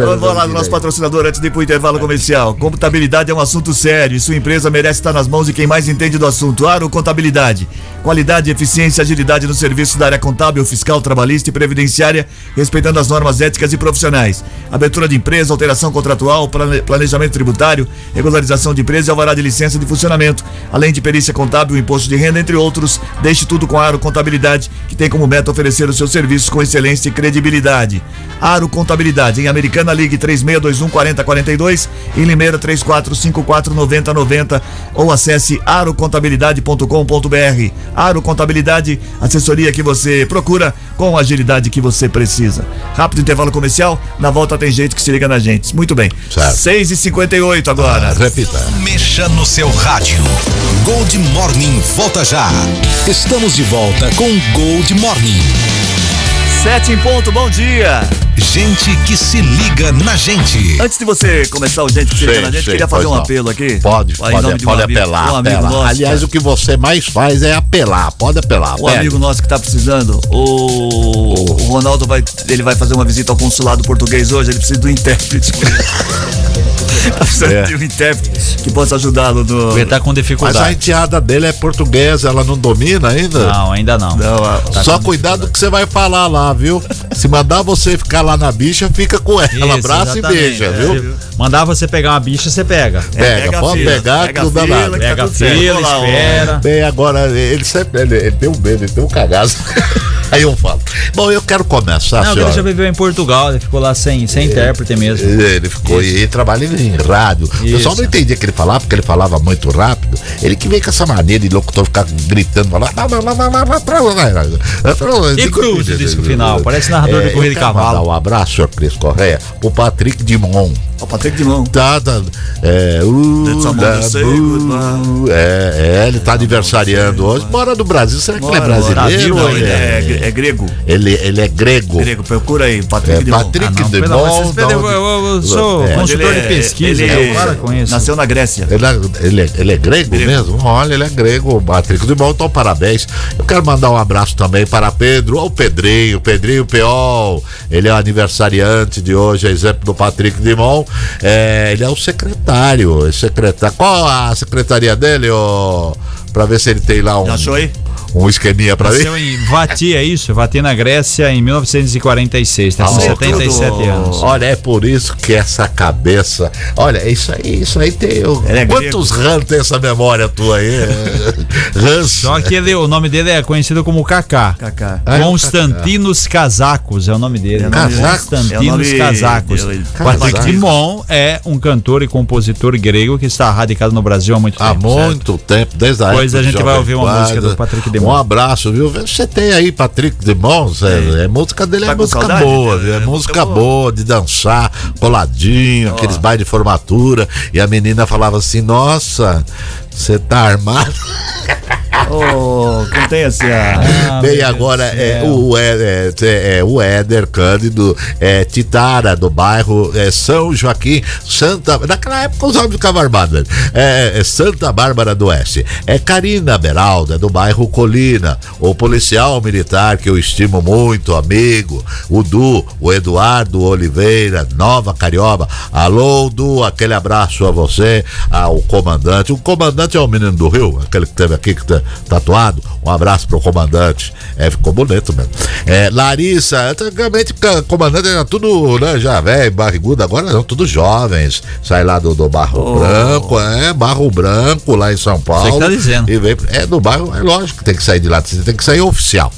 Vamos menina nosso patrocinador antes de ir pro intervalo comercial. Contabilidade é um assunto sério e sua empresa merece estar nas mãos de quem mais entende do assunto. Aro Contabilidade. Qualidade, eficiência e agilidade no serviço da área contábil, fiscal, trabalhista e previdenciária, respeitando as normas éticas e profissionais. Abertura de empresa, alteração contratual, plane- planejamento tributário, regularização de empresa e alvará de licença de funcionamento, além de perícia contábil, imposto de renda, entre outros. Deixe tudo com a Aro Contabilidade, que tem como meta oferecer os seus serviços com excelência e credibilidade. Aro Contabilidade, em Americana Ligue 3621 4042, em Limeira 3454 9090 ou acesse arocontabilidade.com.br. Aro Contabilidade, assessoria que você procura com a agilidade que você precisa. Rápido intervalo comercial, na volta tem gente que se liga na gente. Muito bem. Certo. 6h58 agora. Ah, repita. Mexa no seu rádio. Gold Morning volta já. Estamos de volta com Gold Morning. 7 em ponto, bom dia. Gente que se liga na gente. Antes de você começar o gente que se liga Sei, na gente, sei, queria fazer um não. apelo aqui. Pode, Aí, pode, de um pode amigo- apelar, um amigo apelar. nosso, Aliás, o que você mais faz é apelar. Pode apelar. Um pede. amigo nosso que tá precisando, o, o Ronaldo vai, ele vai fazer uma visita ao consulado português hoje, ele precisa de um intérprete. Tá É. de um intérprete que possa ajudá-lo no. Ele tá com Mas a dificuldade. enteada dele é portuguesa, ela não domina ainda? Não, ainda não. Não, a- Só cuidado que você vai falar lá, viu? Se mandar você ficar lá na bicha, fica com ela. Isso, abraça e beija, é. viu? Mandar você pegar uma bicha, você pega. É, Pega, pode fila, pegar, pega que não dá nada. tá Pega a tudo fila, ó. espera. Bem, agora, ele sempre ele, ele tem um medo, ele tem um cagaço. Aí eu falo. Bom, eu quero começar, Não, ele já senhora. viveu em Portugal, ele ficou lá sem, sem intérprete mesmo. Ele ficou e ele trabalha em rádio. O pessoal Isso. não entendia o que ele falava, porque ele falava muito rápido. Ele que veio com essa maneira de locutor ficar gritando, falar. E cruz, disse no final, parece narrador de corrida de cavalo. Um abraço, senhor Cris Correia, pro Patrick Dimon. Ó, Patrick de mão. Tá, tá. É, uh, da, bu- é, é, ele tá aniversariando hoje. Mora no Brasil. Será que ele é brasileiro? Não, ou ele ele é, é, é grego. ele, ele é grego. Grego, procura aí, Patrick É, de mão. Patrick Ah, da eu, sou É. consultor Ele de é- pesquisa, ele isso. Nasceu na Grécia. Ele é, ele, é, ele é grego, Grego. mesmo? Olha, ele é grego, Patrick do Bom, então parabéns. Eu quero mandar um abraço também para Pedro, ou Pedrinho, Pedrinho Peol. Ele é o aniversariante de hoje, exemplo do Patrick Dimon. É, ele é o secretário, secretário. Qual a secretaria dele, ô? Pra ver se ele tem lá um. Já achou aí? Um esqueminha pra mim? Nasceu em Vati, é isso? Vati na Grécia em 1946, tá com Ah, 77 tudo. anos. Olha, é por isso que essa cabeça. Olha, isso aí, isso aí tem. É Quantos rãs tem essa memória tua aí? Rãs. Só que ele, o nome dele é conhecido como Kaká. Kaká. Ah, é Constantinos Casacos é o nome dele. É o nome dele. Constantinos É Casacos. Patrick Casacos. Dimon é um cantor e compositor grego que está radicado no Brasil há muito Há tempo. muito tempo, desde a Pois época a gente vai ouvir uma Guarda. música do Patrick Demons. Um abraço, viu? Você tem aí Patrick Demons, é, é música dele, Tá é música saudade? boa, viu? É, É música música boa de dançar, coladinho, aqueles bailes de formatura. E a menina falava assim: Nossa, você tá armado? Ô, contém assim a. Ah, agora é o, é, é, é o Éder Cândido é, Titara, do bairro é, São Joaquim, Santa. Naquela época os homens ficavam armados. É, é Santa Bárbara do Oeste. É Karina Beralda, do bairro Colina. O policial militar que eu estimo muito, amigo. O Du, o Eduardo Oliveira, Nova Carioba. Alô, Du, aquele abraço a você, ao comandante. O comandante é o menino do Rio, aquele que teve aqui que tá tatuado. Um abraço pro comandante. É, ficou bonito mesmo. É, Larissa, antigamente o comandante era tudo, né, já velho, barrigudo, agora não, tudo jovens. Sai lá do, do Barro Branco, é, Barro Branco, lá em São Paulo. que tá dizendo. E vem, é do bairro, é lógico que tem que sair de lá, tem que sair oficial.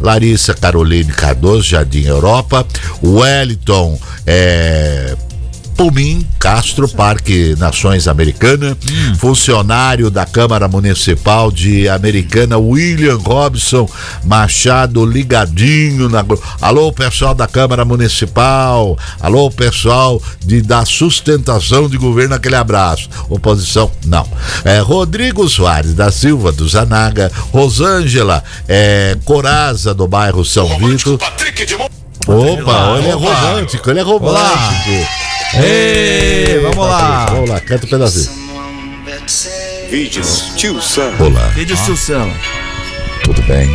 Larissa Caroline Cardoso, Jardim Europa. Wellington, é. Pumim Castro, Parque Nações Americana, funcionário da Câmara Municipal de Americana, William Robson Machado, ligadinho na. Alô, pessoal da Câmara Municipal, alô, pessoal de, da sustentação de governo, aquele abraço. Oposição, não. É, Rodrigo Soares da Silva, do Zanaga, Rosângela é, Coraza, do bairro São Vito. Opa, ele é romântico, ele é romântico. Ei, vamos lá. Vamos lá, canta um pedacinho. Vídeos, tio Sam. Olá, Vídeo Sussão. tudo bem?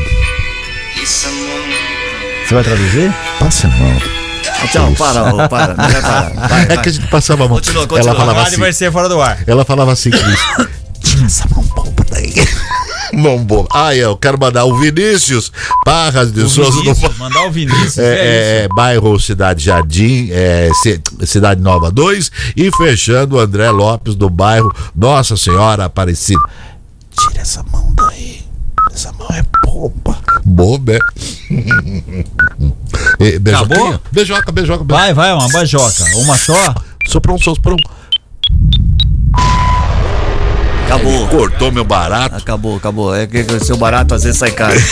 Você vai traduzir? Passa a mão. Ah, Tchau, para, ô, para. Não vai parar. Vai, É que a gente passava a mão. Continua, continua. Ela falava assim. vai ser fora do ar. Ela falava assim, Cris. Tira essa mão boba daí. Mão boba. Ah, eu quero mandar o Vinícius Barras de O Souza do Vinícius, mandar o Vinícius. É, é, é, bairro Cidade Jardim, é, Ci- Cidade Nova 2 e fechando o André Lopes do bairro Nossa Senhora Aparecida. Tira essa mão daí. Essa mão é boba. Boba, é? Acabou? Beijoca, beijoca, beijoca. Vai, vai, uma bajoca. Uma só? Soprou um, soprou um. Acabou. Cortou meu barato. Acabou, acabou. É que seu barato às vezes sai caro.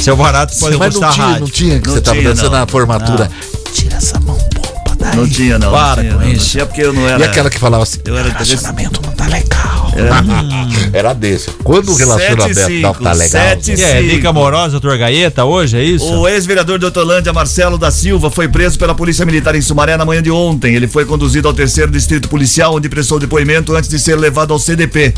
Seu barato pode Mas não custar tinha, rádio. não tinha que Não você tava tinha, dançando não. na formatura. Tira essa mão boba daí. Não tinha, não. Para não tinha, com não. isso. Não tinha porque eu não era. E aquela que falava assim, Eu era relacionamento não tá legal. Era desse. Quando o relacionamento não tá legal. sete E é, dica amorosa, doutor Gaeta, hoje, é isso? O ex-vereador de Hortolândia, Marcelo da Silva, foi preso pela Polícia Militar em Sumaré na manhã de ontem. Ele foi conduzido ao terceiro distrito policial, onde prestou depoimento antes de ser levado ao CDP.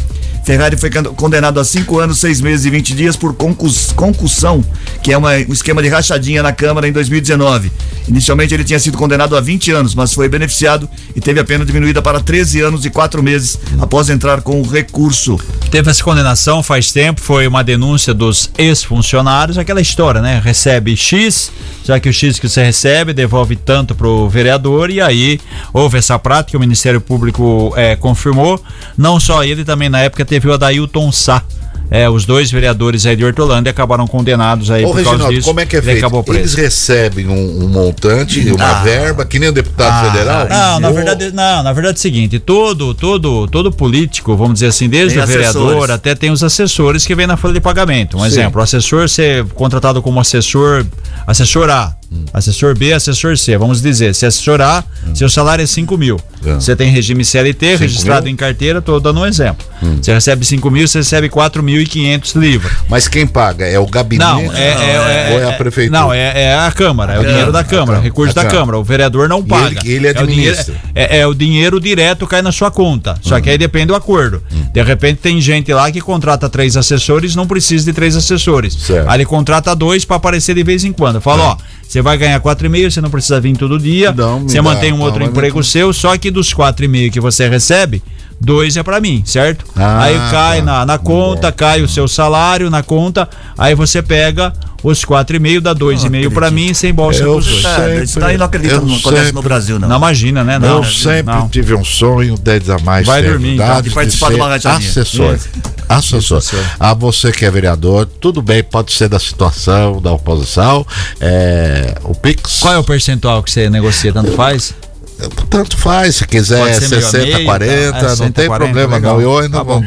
Ferrari foi condenado a cinco anos, seis meses e 20 dias por concus- concussão, que é uma- um esquema de rachadinha na Câmara em 2019. Inicialmente ele tinha sido condenado a 20 anos, mas foi beneficiado e teve a pena diminuída para 13 anos e 4 meses após entrar com o recurso. Teve essa condenação faz tempo, foi uma denúncia dos ex-funcionários, aquela história, né? Recebe X, já que o X que você recebe devolve tanto pro vereador, e aí houve essa prática, o Ministério Público eh, confirmou. Não só ele, também na época teve o Adailton Sá. É, os dois vereadores aí de Hortolândia acabaram condenados aí Ô, por causa Reginaldo, disso. como é que é feito? acabou preso. Eles recebem um, um montante, uma verba, que nem o deputado federal? Não, na verdade, não, na verdade é o seguinte, todo, todo, todo político, vamos dizer assim, desde Tem o vereador assessores. até tem os assessores que vêm na folha de pagamento. Um Sim. exemplo, o assessor ser contratado como assessor, assessor A, assessor B, assessor C, vamos dizer, se assessor A, seu salário é 5 mil. É. Você tem regime CLT, registrado mil? em carteira, tô dando um exemplo. Você recebe 5 mil, você recebe 4.500 livros. Mas quem paga? É o gabinete? Não, é, é, Ou é a prefeitura? Não, é, é a Câmara, é o dinheiro da Câmara, recurso da Câmara. O vereador não paga. ele- ele é o dinheiro, administra. é, é o dinheiro direto cai na sua conta. Só que aí depende do acordo. De repente tem gente lá que contrata três assessores, não precisa de três assessores. Certo. Aí ele contrata dois para aparecer de vez em quando. Fala, ó, você vai ganhar quatro e meio, você não precisa vir todo dia. Não, você dá, mantém um outro emprego seu, só que dos quatro e meio que você recebe, dois é pra mim, certo? Ah, aí cai tá. na, na conta, cai o seu salário na conta, aí você pega os quatro e meio, dá dois e meio pra mim sem bolsa Eu pros dois. É, isso daí não acredito não acontece sempre- no Brasil, não. Não imagina, né? Não, eu sempre não. tive um sonho, 10 a mais Vai dormir, então. De participar de ser uma rachadinha. Assessor. Assessor. A você que é vereador, tudo bem, pode ser da situação, da oposição. É, o Pix. Qual é o percentual que você negocia? Tanto faz? Tanto faz, se quiser Pode ser meio a 60, meio, 40, tá? É, não 60, tem 40, problema legal. não. Eu ainda Tá vou.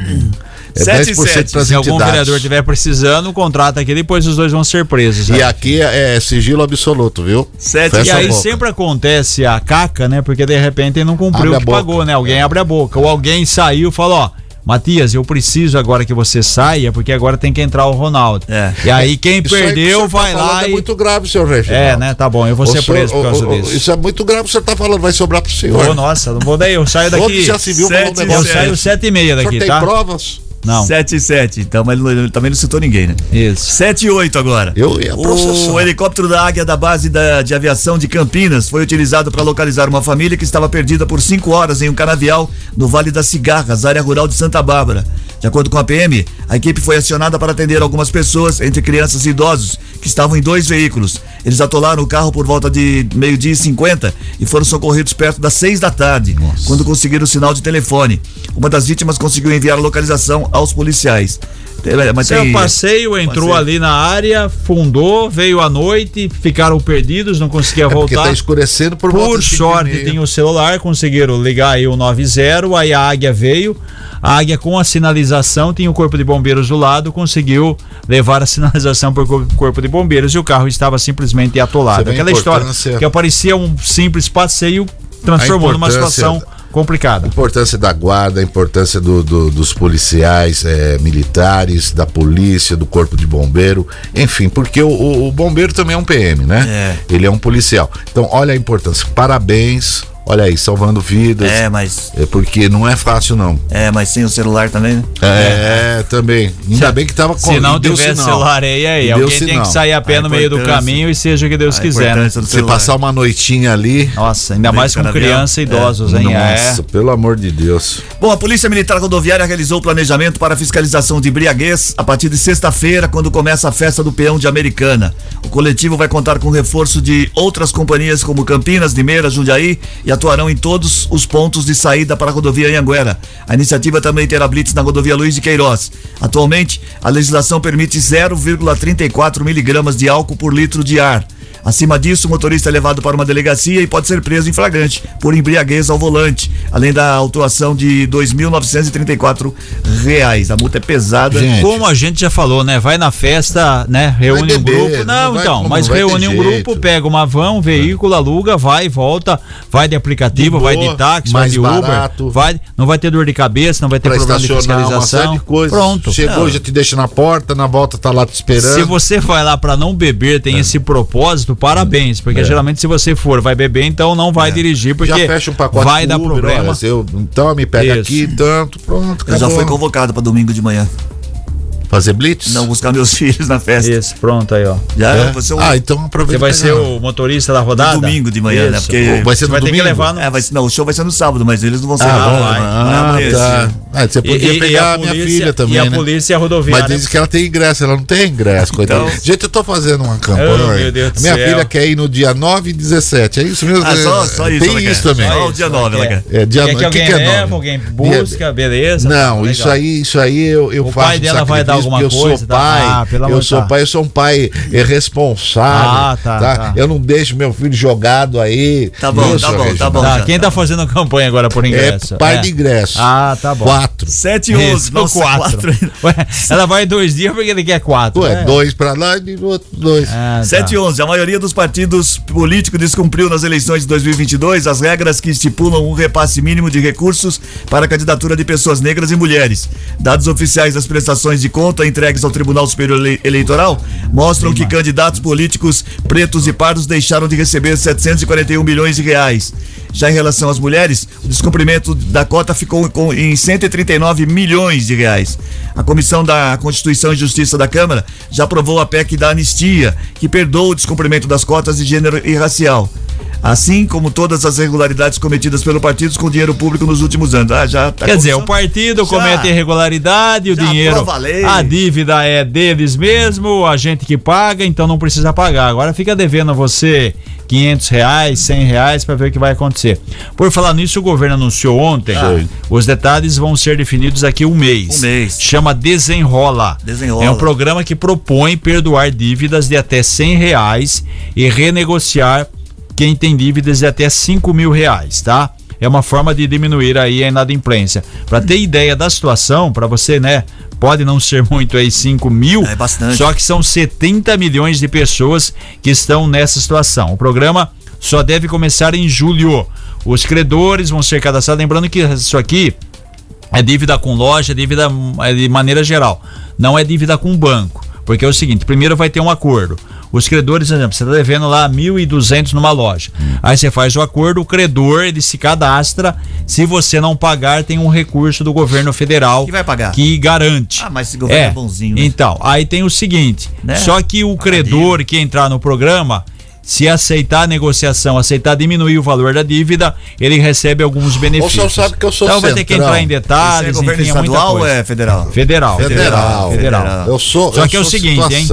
É Sete e 10% sete. para as Se algum entidades. vereador estiver precisando, contrata aqui, depois os dois vão ser presos. E né? aqui é, é sigilo absoluto, viu? Sete Fecha E aí boca. sempre acontece a caca, né? Porque de repente ele não cumpriu Abre o que pagou, né? Alguém abre a boca. Ou alguém saiu e falou, ó. Matias, eu preciso agora que você saia, porque agora tem que entrar o Ronaldo. É. E aí quem Isso aí que perdeu tá vai falando lá É e. muito grave, senhor Reginaldo. É, né? Tá bom, eu vou O ser senhor- preso por causa o- o- disso. Isso é muito grave, o senhor está falando, vai sobrar pro senhor. Ô, nossa, não vou daí, eu saio Outro daqui. já se viu Sete. Eu saio sete e meia daqui, tem tá? provas? Não. 7 e 7, então, mas ele, ele também não citou ninguém, né? Isso. 7 e 8 agora. Eu ia processar. O helicóptero da Águia da base da- de aviação de Campinas foi utilizado para localizar uma família que estava perdida por 5 horas em um canavial no Vale das Cigarras, área rural de Santa Bárbara. De acordo com a PM, a equipe foi acionada para atender algumas pessoas, entre crianças e idosos, que estavam em dois veículos. Eles atolaram o carro por volta de meio-dia e 50 e foram socorridos perto das 6 da tarde, quando conseguiram o sinal de telefone. Uma das vítimas conseguiu enviar a localização aos policiais. É, Mas Seu tem- passeio entrou Passeio. ali na área, fundou, veio à noite, ficaram perdidos, não conseguia É porque voltar. tá escurecendo por, volta Por sorte, tem o celular, conseguiram ligar aí o 90, aí a águia veio. A águia com a sinalização, tinha o corpo de bombeiros do lado, conseguiu levar a sinalização para o corpo de bombeiros e o carro estava simplesmente atolado. Aquela história que aparecia um simples passeio, transformou numa situação complicada. A importância da guarda, a importância do- do- dos policiais é, militares, da polícia, do corpo de bombeiro, enfim, porque o, o- o bombeiro também é um PM, né? Ele é um policial. Então, olha a importância. Parabéns, olha aí, salvando vidas. É, mas. É porque não é fácil, não. É, mas sem o celular também, né? É, também. Ainda bem que tava com Se não deu tivesse sinal. celular aí, aí deu alguém tem sinal. que sair a pé A no meio do caminho e seja o que Deus A quiser. Né? Se passar uma noitinha ali. Nossa, ainda mais com criança e idosos, hein? Nossa, É. pelo amor de Deus. Bom, a Polícia Militar Rodoviária realizou o planejamento para a fiscalização de embriaguez a partir de sexta-feira, quando começa a festa do peão de Americana. O coletivo vai contar com reforço de outras companhias como Campinas, Limeira, Jundiaí e atuarão em todos os pontos de saída para a rodovia Anhanguera. A iniciativa também terá blitz na rodovia Luiz de Queiroz. Atualmente, a legislação permite 0,34 miligramas de álcool por litro de ar. Acima disso, o motorista é levado para uma delegacia e pode ser preso em flagrante por embriaguez ao volante, além da autuação de 2.934 reais. A multa é pesada. Gente, Como a gente já falou, né? Vai na festa, né? Reúne um beber, grupo. não Não, vai então, mas vai ter reúne um jeito. grupo, pega uma van, um veículo, aluga, vai, volta, vai de aplicativo, De vai boa, de táxi, vai mais de Uber, barato. vai, não vai ter dor de cabeça, não vai ter pra problema de estacionar uma série fiscalização. de. Pronto. Chegou, Não. já te deixa na porta, na volta tá lá te esperando. Se você vai lá pra não beber, tem esse propósito, parabéns, porque geralmente se você for, vai beber, então não vai dirigir, porque já fecha um pacote vai dar Uber, problema. olha, eu, então me pega Isso. aqui, tanto, pronto, Eu já acabou. fui convocado para domingo de manhã. Fazer blitz? Não buscar meus filhos na festa. Isso, pronto aí, ó. Já É? você um Ah, então aproveita. Você vai ser o motorista da rodada? domingo de manhã, né? Isso. Porque Vai ser no vai ter que domingo? levar no É, vai, não, o show vai ser no sábado, mas eles não vão ser Ah, lá. bom, vai- vai ah, tá. Ah, você podia pegar a, minha filha também, e a né? polícia rodoviária. Mas diz que ela tem ingresso, ela não tem ingresso, coitada. Então- Gente, eu tô fazendo uma campanha. Oh, meu Deus do minha céu. filha quer ir no dia 9 e 17, é isso mesmo? Ah, só, só isso. Tem ela quer. isso também. Só o dia isso, 9 ela quer. É, dia Quer que no- alguém que é leva, nove? alguém Dia- busca, beleza? Não, Legal. isso aí, isso aí eu, eu O faço pai um dela vai dar alguma eu coisa, sou tá? pai, Ah, pelo amor eu sou tá. pai, eu sou um pai responsável, Ah, tá, tá. Eu não deixo meu filho jogado aí. Tá bom, tá bom, tá bom. Tá, já, quem tá fazendo campanha agora por É ingresso? pai de ingresso. Ah, tá bom. Quatro. 7 e 11. Isso, Nossa, quatro. Ué, ela vai dois dias porque ele quer quatro. Ué, né? dois pra lá e outro dois. Ah, tá. 7 e 11. A maioria dos partidos políticos descumpriu nas eleições de 2022 as regras que estipulam um repasse mínimo de recursos para a candidatura de pessoas negras e mulheres. Dados oficiais das prestações de conta entregues ao Tribunal Superior Ele- Eleitoral mostram que candidatos políticos pretos e pardos deixaram de receber 741 milhões de reais. Já em relação às mulheres, o descumprimento da cota ficou em 139 milhões de reais. A Comissão da Constituição e Justiça da Câmara já aprovou a PEC da anistia, que perdoa o descumprimento das cotas de gênero e racial. assim como todas as irregularidades cometidas pelo partido com dinheiro público nos últimos anos. Ah, já tá Quer dizer, o partido Já. comete irregularidade, o dinheiro, a dívida é deles mesmo, a gente que paga, então não precisa pagar. Agora fica devendo a você 500 reais, 100 reais para ver o que vai acontecer. Por falar nisso, o governo anunciou ontem, Ah. os detalhes vão ser definidos daqui um mês. Um mês. Chama Desenrola. Desenrola. É um programa que propõe perdoar dívidas de até 100 reais e renegociar quem tem dívidas de até 5 mil reais, tá? É uma forma de diminuir aí a inadimplência. Para ter ideia da situação, para você, né? Pode não ser muito aí 5 mil, É bastante. só que são 70 milhões de pessoas que estão nessa situação. O programa só deve começar em julho. Os credores vão ser cadastrados. Lembrando que isso aqui é dívida com loja, dívida é de maneira geral. Não é dívida com banco. Porque é o seguinte, primeiro vai ter um acordo. Os credores, por exemplo, você está devendo lá 1.200 numa loja. Aí você faz o acordo, o credor, ele se cadastra. Se você não pagar, tem um recurso do governo federal Que vai pagar. que garante. Ah, mas esse governo é bonzinho, né? Então, aí tem o seguinte, Né? só que o credor que entrar no programa, se aceitar a negociação, aceitar diminuir o valor da dívida, ele recebe alguns O benefícios. senhor sabe que eu sou Então vai ter que entrar em Esse detalhes, é governo enfim, é muita estadual ou coisa. é federal? Federal. Federal. Federal. Eu sou. Só eu que é o sou seguinte, hein?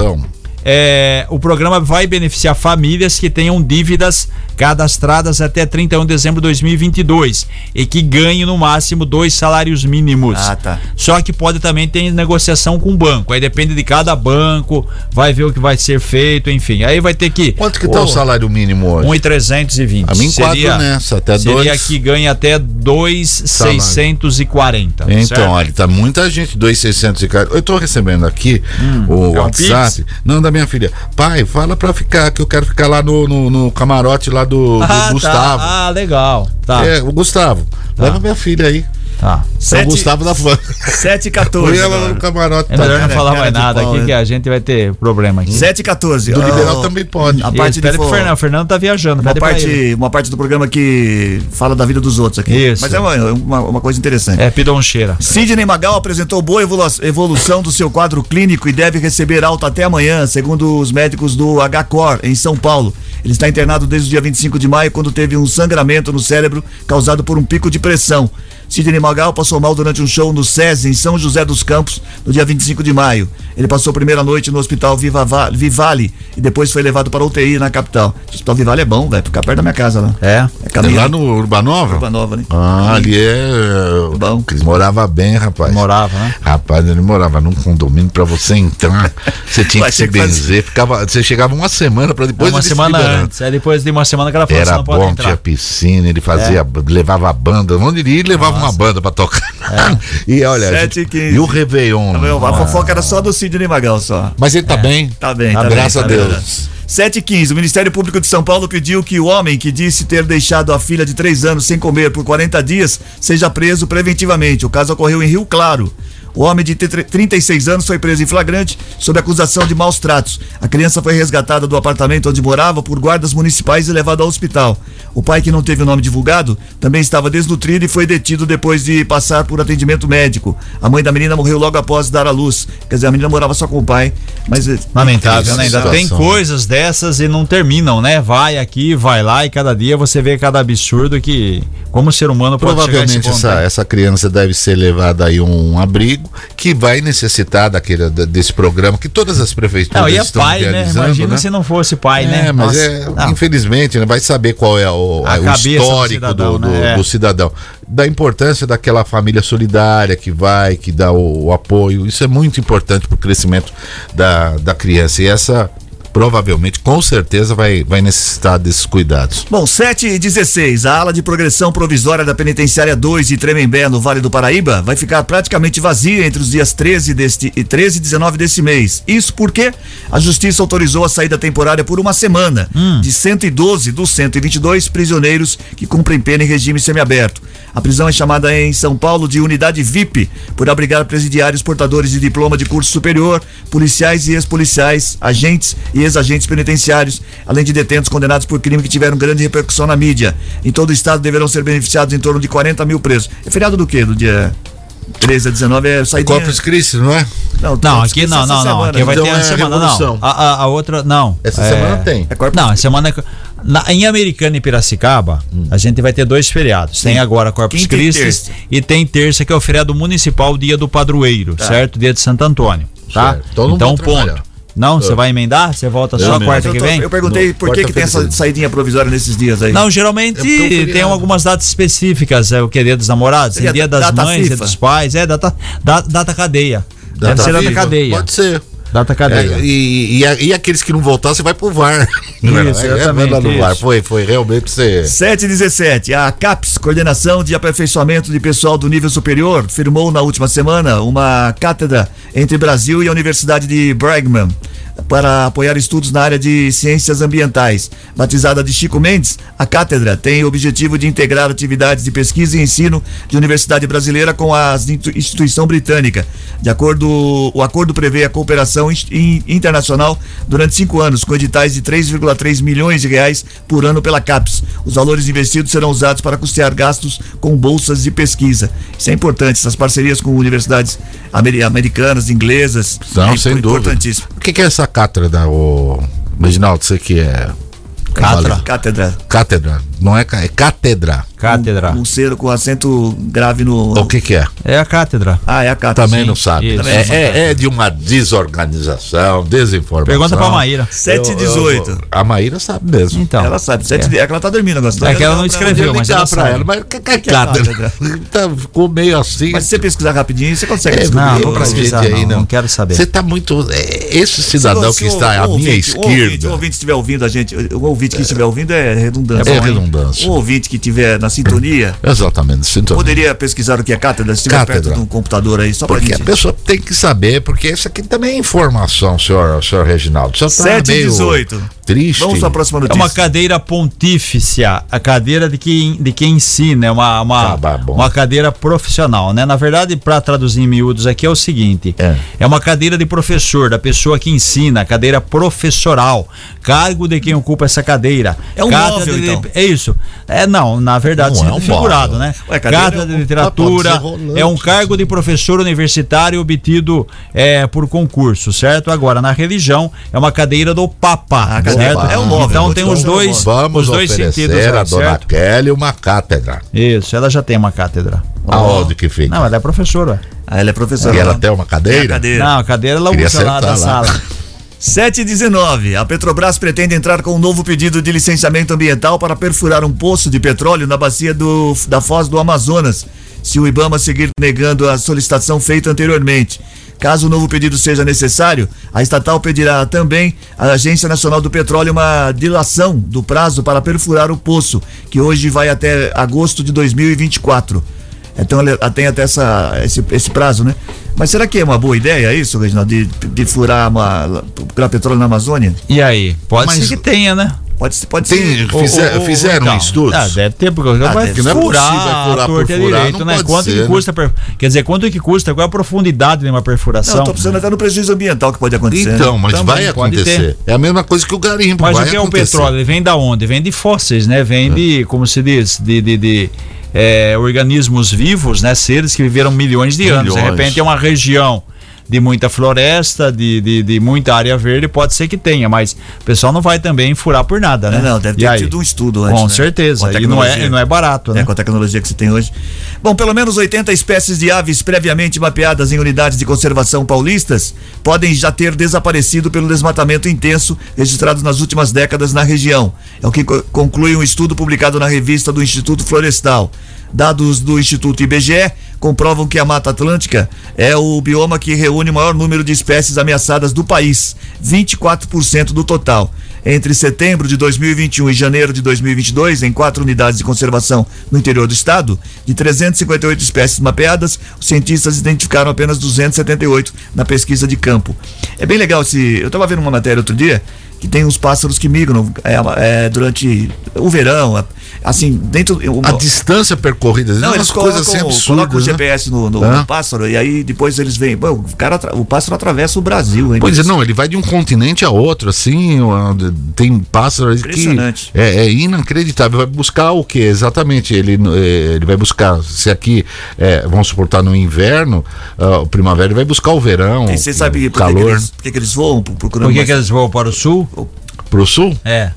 É, o programa vai beneficiar famílias que tenham dívidas cadastradas até 31 de dezembro de 2022 e que ganhem no máximo dois salários mínimos. Ah, tá. Só que pode também ter negociação com o banco. Aí depende de cada banco, vai ver o que vai ser feito, enfim. Aí vai ter que. Quanto que tá o salário mínimo hoje? 1,320. A mim enquadro nessa, até seria dois. que ganha até 2,640. Então, certo? olha, tá muita gente, 2,600 e cara. Eu tô recebendo aqui o é um WhatsApp. Não, da minha filha. Pai, fala pra ficar, que eu quero ficar lá no, no, no camarote lá do, do Ah, tá. Gustavo. Ah, legal. Tá. É, o Gustavo. Leva minha filha aí. Tá. Sete- Gustavo da Fã. 7 e 14. Põe ela no camarote. É melhor não falar mais nada aqui né? que a gente vai ter problema aqui. 7 e 14. Do liberal o- também pode. A parte de que o Fernando, o Fernando tá viajando. Uma parte, uma parte do programa que fala da vida dos outros aqui. Isso. Mas é uma, uma, uma coisa interessante. É, pidoncheira. Sidney Magal apresentou boa evolu- evolução do seu quadro clínico e deve receber alta até amanhã, segundo os médicos do HCOR, em São Paulo. Ele está internado desde o dia 25 de maio, quando teve um sangramento no cérebro causado por um pico de pressão. Sidney Magal passou mal durante um show no SESI, em São José dos Campos, no dia 25 de maio. Ele passou a primeira noite no Hospital Viva Va- Vivale e depois foi levado para a UTI na capital. O Hospital Vivale é bom, velho, ficar perto da minha casa lá. É. É É caminho. lá no Urbanova? Urba Nova, né? Ah, ali é. Bom. Eles moravam bem, rapaz. Morava, né? Rapaz, ele morava num condomínio pra você entrar. Você tinha Vai que se que benzer. Ficava, você chegava uma semana pra depois uma ele se semana liberando. antes. Aí depois de uma semana que ela falou, você Era bom, entrar. tinha piscina, ele fazia, levava a banda. Onde ele ia, levava uma banda pra tocar. e olha, a Sete e gente- quinze. e o Réveillon. Tá vendo? A fofoca era só do Sidney Magal, só. Mas ele tá bem. Tá bem, tá, Ah, bem. graças tá a Deus. tá bem. 7 e 15 o Ministério Público de São Paulo pediu que o homem que disse ter deixado a filha de 3 anos sem comer por 40 dias seja preso preventivamente. O caso ocorreu em Rio Claro. O homem de tre- 36 anos foi preso em flagrante sob acusação de maus tratos. A criança foi resgatada do apartamento onde morava por guardas municipais e levada ao hospital. O pai, que não teve o nome divulgado, também estava desnutrido e foi detido depois de passar por atendimento médico. A mãe da menina morreu logo após dar à luz. Quer dizer, a menina morava só com o pai, mas eh, Lamentável, né? Ainda tem coisas dessas e não terminam, né? Vai aqui, vai lá e cada dia você vê cada absurdo que como o ser humano pode Provavelmente essa, né? essa criança deve ser levada aí a um abrigo que vai necessitar daquele, da- desse programa que todas as prefeituras Não, e é estão pai, né? Imagina né? se não fosse pai, É, né? mas Nossa. é, infelizmente, né, vai saber qual é o, o cabeça do histórico cidadão, do, do- né? É. do cidadão. Da importância daquela família solidária que vai, que dá o, o apoio. Isso é muito importante para o crescimento da, da criança. E essa, provavelmente, com certeza, vai, vai necessitar desses cuidados. Bom, 7 e 16, a ala de progressão provisória da Penitenciária 2 de Tremembé, no Vale do Paraíba, vai ficar praticamente vazia entre os dias 13, deste, e 13 e 19 desse mês. Isso porque a Justiça autorizou a saída temporária por uma semana de 112 dos 122 prisioneiros que cumprem pena em regime semiaberto. A prisão é chamada em São Paulo de unidade VIP, por abrigar presidiários portadores de diploma de curso superior, policiais e ex-policiais, agentes e ex-agentes penitenciários, além de detentos condenados por crime que tiveram grande repercussão na mídia. Em todo o estado deverão ser beneficiados em torno de 40 mil presos. É feriado do quê? Do dia 13 a 19 é saída. Corpus Christi, não é? Não, Corpus aqui não, não, não. Aqui vai Então ter a é semana, revolução. não. A, a, a outra, não. Essa É- semana tem. É Corpus Não, a semana. Na- em Americana e Piracicaba, a gente vai ter dois feriados. Tem agora Corpus e Christi e tem terça, que é o feriado municipal, dia do padroeiro, certo? Dia de Santo Antônio, tá? Então não Então, trabalhar. ponto. Não, você vai emendar? Você volta só mesmo. quarta que vem? eu perguntei por que, que tem essa saidinha provisória nesses dias aí. Não, geralmente É é tem algumas datas específicas, é o que? Dia dos namorados, dia das data mães, dia FIFA? dos pais, é data, data, data cadeia. Deve ser data cadeia. Pode ser. Data cadeia. É, e, e, e aqueles que não voltar, você vai pro VAR. Isso, É, exatamente, vai lá no VAr. Foi, foi realmente você. 717. A CAPES, Coordenação de Aperfeiçoamento de Pessoal do Nível Superior, firmou na última semana uma cátedra entre Brasil e a Universidade de Brigham para apoiar estudos na área de ciências ambientais. Batizada de Chico Mendes, a cátedra tem o objetivo de integrar atividades de pesquisa e ensino de universidade brasileira com a instituição britânica. De acordo, o acordo prevê a cooperação in- in- internacional durante cinco anos, com editais de 3,3 milhões de reais por ano pela CAPES. Os valores investidos serão usados para custear gastos com bolsas de pesquisa. Isso é importante, essas parcerias com universidades ameri- americanas, inglesas. Não, é sem dúvida. Importantíssimo. O que, que é essa cátedra, o Reginaldo? Você que é. Cátedra. Cátedra. Cátedra. Não é, é cátedra. Cátedra. Um, um ser com acento grave no. O que, que é? É a cátedra. Ah, é a cátedra. Também sim. não sabe. Isso. É, é- é de uma desorganização, desinformação. Pergunta pra Maíra. 7 e 18. A Maíra sabe mesmo. Então. Ela sabe. Sete, é. que ela tá dormindo agora. É que ela não escreveu, Eu mas ela pra sabe. ela, mas o que, que é que é cátedra? Tá, ficou meio assim. Mas se você pesquisar rapidinho, você consegue É, descobrir. Não, pra pesquisar, gente não, não quero saber. Você tá muito. é, esse cidadão Se que está à minha ouvinte- O ouvinte, esquerda. o ouvinte estiver ouvindo a gente, o ouvinte que estiver ouvindo é redundância. É redundância. O ouvinte que estiver na sintonia, Exatamente, sintonia. poderia pesquisar o que é cátedra, se estiver Cátedra. perto de um computador aí, só pra Porque a pessoa tem que saber, porque isso aqui também é informação, senhor, senhor Reginaldo. Tá 7 e meio 18. Triste. Vamos para a próxima É notícia. uma cadeira pontífice, a cadeira de quem, de quem ensina, é uma, uma, Ah, uma cadeira profissional, né? Na verdade, para traduzir em miúdos aqui é o seguinte: É. uma cadeira de professor, da pessoa que ensina, cadeira professoral, cargo de quem ocupa essa cadeira. É um Cátedra móvel, de- então. É isso. É, não, na verdade, Não, é um figurado, móvel. né? Ué, cadeira Cátedra é um- de Ah, literatura rolante, é um cargo de professor universitário obtido é, por concurso, certo? Agora, na religião, é uma cadeira do Papa, A cadeira certo? é um móvel, Então tem te os dois, Vamos os dois sentidos, a aí, dona certo? Kelly uma cátedra. Isso, ela já tem uma cátedra. Aonde que fica? Não, ela é professora. Ah, ela é professora. e ela tem uma cadeira? É a cadeira. Não, a cadeira ela Queria usa lá da lá. sala. 7 e 19. A Petrobras pretende entrar com um novo pedido de licenciamento ambiental para perfurar um poço de petróleo na bacia do, da Foz do Amazonas, se o Ibama seguir negando a solicitação feita anteriormente. Caso o novo pedido seja necessário, a estatal pedirá também à Agência Nacional do Petróleo uma dilação do prazo para perfurar o poço, que hoje vai até agosto de 2024. Então ela tem até essa, esse, esse prazo, né? Mas será que é uma boa ideia isso, Reginaldo, de, de furar uma, procurar petróleo na Amazônia? E aí? Pode Mas- ser que tenha, né? Pode, ser- pode Tem, ser. fizer- fizeram então, estudos? Ah, deve ter, porque vai deve- não é furar, possível a furar por torta furar, direito, não né? Quanto ser, que né? custa, per- quer dizer, quanto que custa, qual é a profundidade de uma perfuração? Não, tô pensando até no prejuízo ambiental que pode acontecer. Então, né? mas Também vai acontecer. É a mesma coisa que o garimpo. Mas vai o que é o acontecer. petróleo? Ele vem da onde? Vem de fósseis, né? Vem de, como se diz, de, de, de, é, organismos vivos, né? Seres que viveram milhões de anos. De Milhões. repente é uma região de muita floresta, de, de, de muita área verde, pode ser que tenha, mas o pessoal não vai também furar por nada, né? Não, não, deve E ter aí? tido um estudo antes. Com né? certeza. Com E não é, e não é barato, né? É, com a tecnologia que se tem hoje. Bom, pelo menos 80 espécies de aves previamente mapeadas em unidades de conservação paulistas podem já ter desaparecido pelo desmatamento intenso registrado nas últimas décadas na região. É o que co- conclui um estudo publicado na revista do Instituto Florestal. Dados do Instituto IBGE comprovam que a Mata Atlântica é o bioma que reúne o maior número de espécies ameaçadas do país, 24% do total. Entre setembro de 2021 e janeiro de 2022, em quatro unidades de conservação no interior do estado, de 358 espécies mapeadas, os cientistas identificaram apenas 278 na pesquisa de campo. É bem legal esse. Eu estava vendo uma matéria outro dia que tem uns pássaros que migram é, é, durante o verão, assim, dentro. A distância percorrida, Não, umas eles coisas assim colocam, absurdas. colocam o né? GPS no, no- Hã? no pássaro e aí depois eles vêm. Bom, o, cara, o pássaro atravessa o Brasil, hein? Pois é, não, ele vai de um continente a outro, assim, tem pássaros que Impressionante. é, é inacreditável. Vai buscar o que exatamente? Ele, eh, ele vai buscar, se aqui, vamos suportar no inverno, o primavera, ele vai buscar o verão, E você sabe o por que, que calor. eles, por que, que eles voam? Procurando Por que, mais- que eles vão para o sul? Pro sul? É.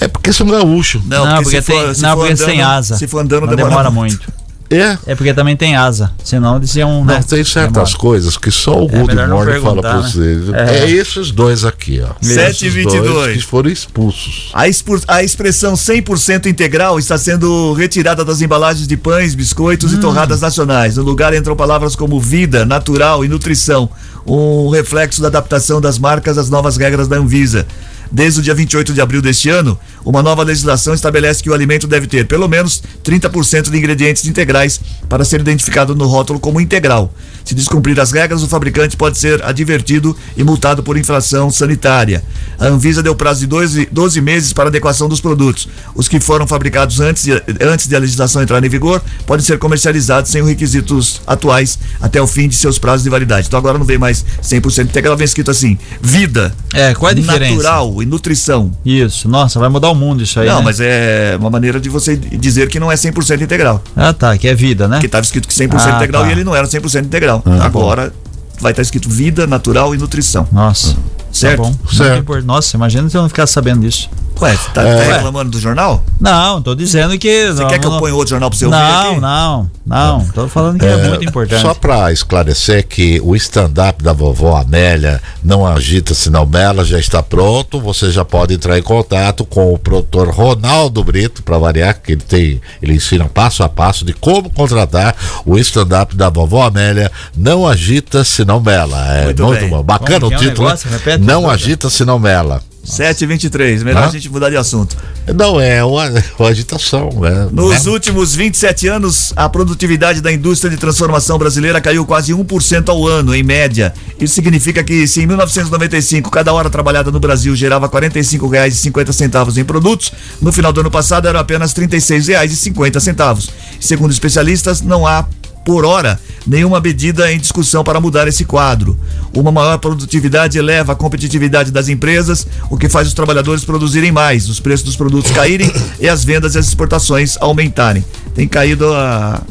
É porque são gaúchos. Não, porque tem- não, porque tem asa. Se for andando, Não demora muito. É. É porque também tem asa. Senão eles iam. Não, né, tem certas demora. coisas que só o É, Good não Morning fala pra né? vocês. É. É. esses dois aqui, ó. Sete e Esses vinte e dois dois. Que foram expulsos. A, expor- a expressão 100% integral está sendo retirada das embalagens de pães, biscoitos Hum. e torradas nacionais. No lugar entram palavras como vida, natural e nutrição, um reflexo da adaptação das marcas às novas regras da Anvisa. Desde o dia 28 de abril deste ano, uma nova legislação estabelece que o alimento deve ter pelo menos 30% de ingredientes integrais para ser identificado no rótulo como integral. Se descumprir as regras, o fabricante pode ser advertido e multado por infração sanitária. A Anvisa deu prazo de 12, 12 meses para adequação dos produtos. Os que foram fabricados antes de, antes de a legislação entrar em vigor podem ser comercializados sem os requisitos atuais até o fim de seus prazos de validade. Então agora não vem mais 100% integral, vem escrito assim: vida, É, qual é a diferença? natural e nutrição. Isso, nossa, vai mudar o mundo isso aí. Não, né? mas é uma maneira de você dizer que não é 100% integral. Ah, tá, que é vida, né? Que estava escrito que 100% Ah, integral tá. e ele não era 100% integral. Agora vai estar escrito vida, natural e nutrição. Nossa. Certo? Tá bom. Certo. Nossa, imagina se eu não ficar sabendo disso. Ué, tá, tá reclamando do jornal? Não, tô dizendo que. Você não, quer que eu ponha outro jornal pra você ouvir Não, aqui? não, não. Tô falando que é, muito importante. Só pra esclarecer que o stand-up da vovó Amélia, Não Agita Senão Bela, já está pronto. Você já pode entrar em contato com o produtor Ronaldo Brito, para variar, que ele tem, ele ensina passo a passo de como contratar o stand-up da vovó Amélia, Não Agita Senão Bela. É Muito muito, bom. Bacana Como o é título, negócio? né? Repete, Não. Agita Senão Bela. 7h23, melhor Hã? a gente mudar de assunto. Não, é uma, uma agitação, né? Nos últimos 27 anos, a produtividade da indústria de transformação brasileira caiu quase 1% ao ano, em média. Isso significa que se em 1995 cada hora trabalhada no Brasil gerava R$ 45,50 em produtos, no final do ano passado eram apenas R$ 36,50. Segundo especialistas, não há por hora nenhuma medida em discussão para mudar esse quadro. Uma maior produtividade eleva a competitividade das empresas, o que faz os trabalhadores produzirem mais, os preços dos produtos caírem e as vendas e as exportações aumentarem. Tem caído a,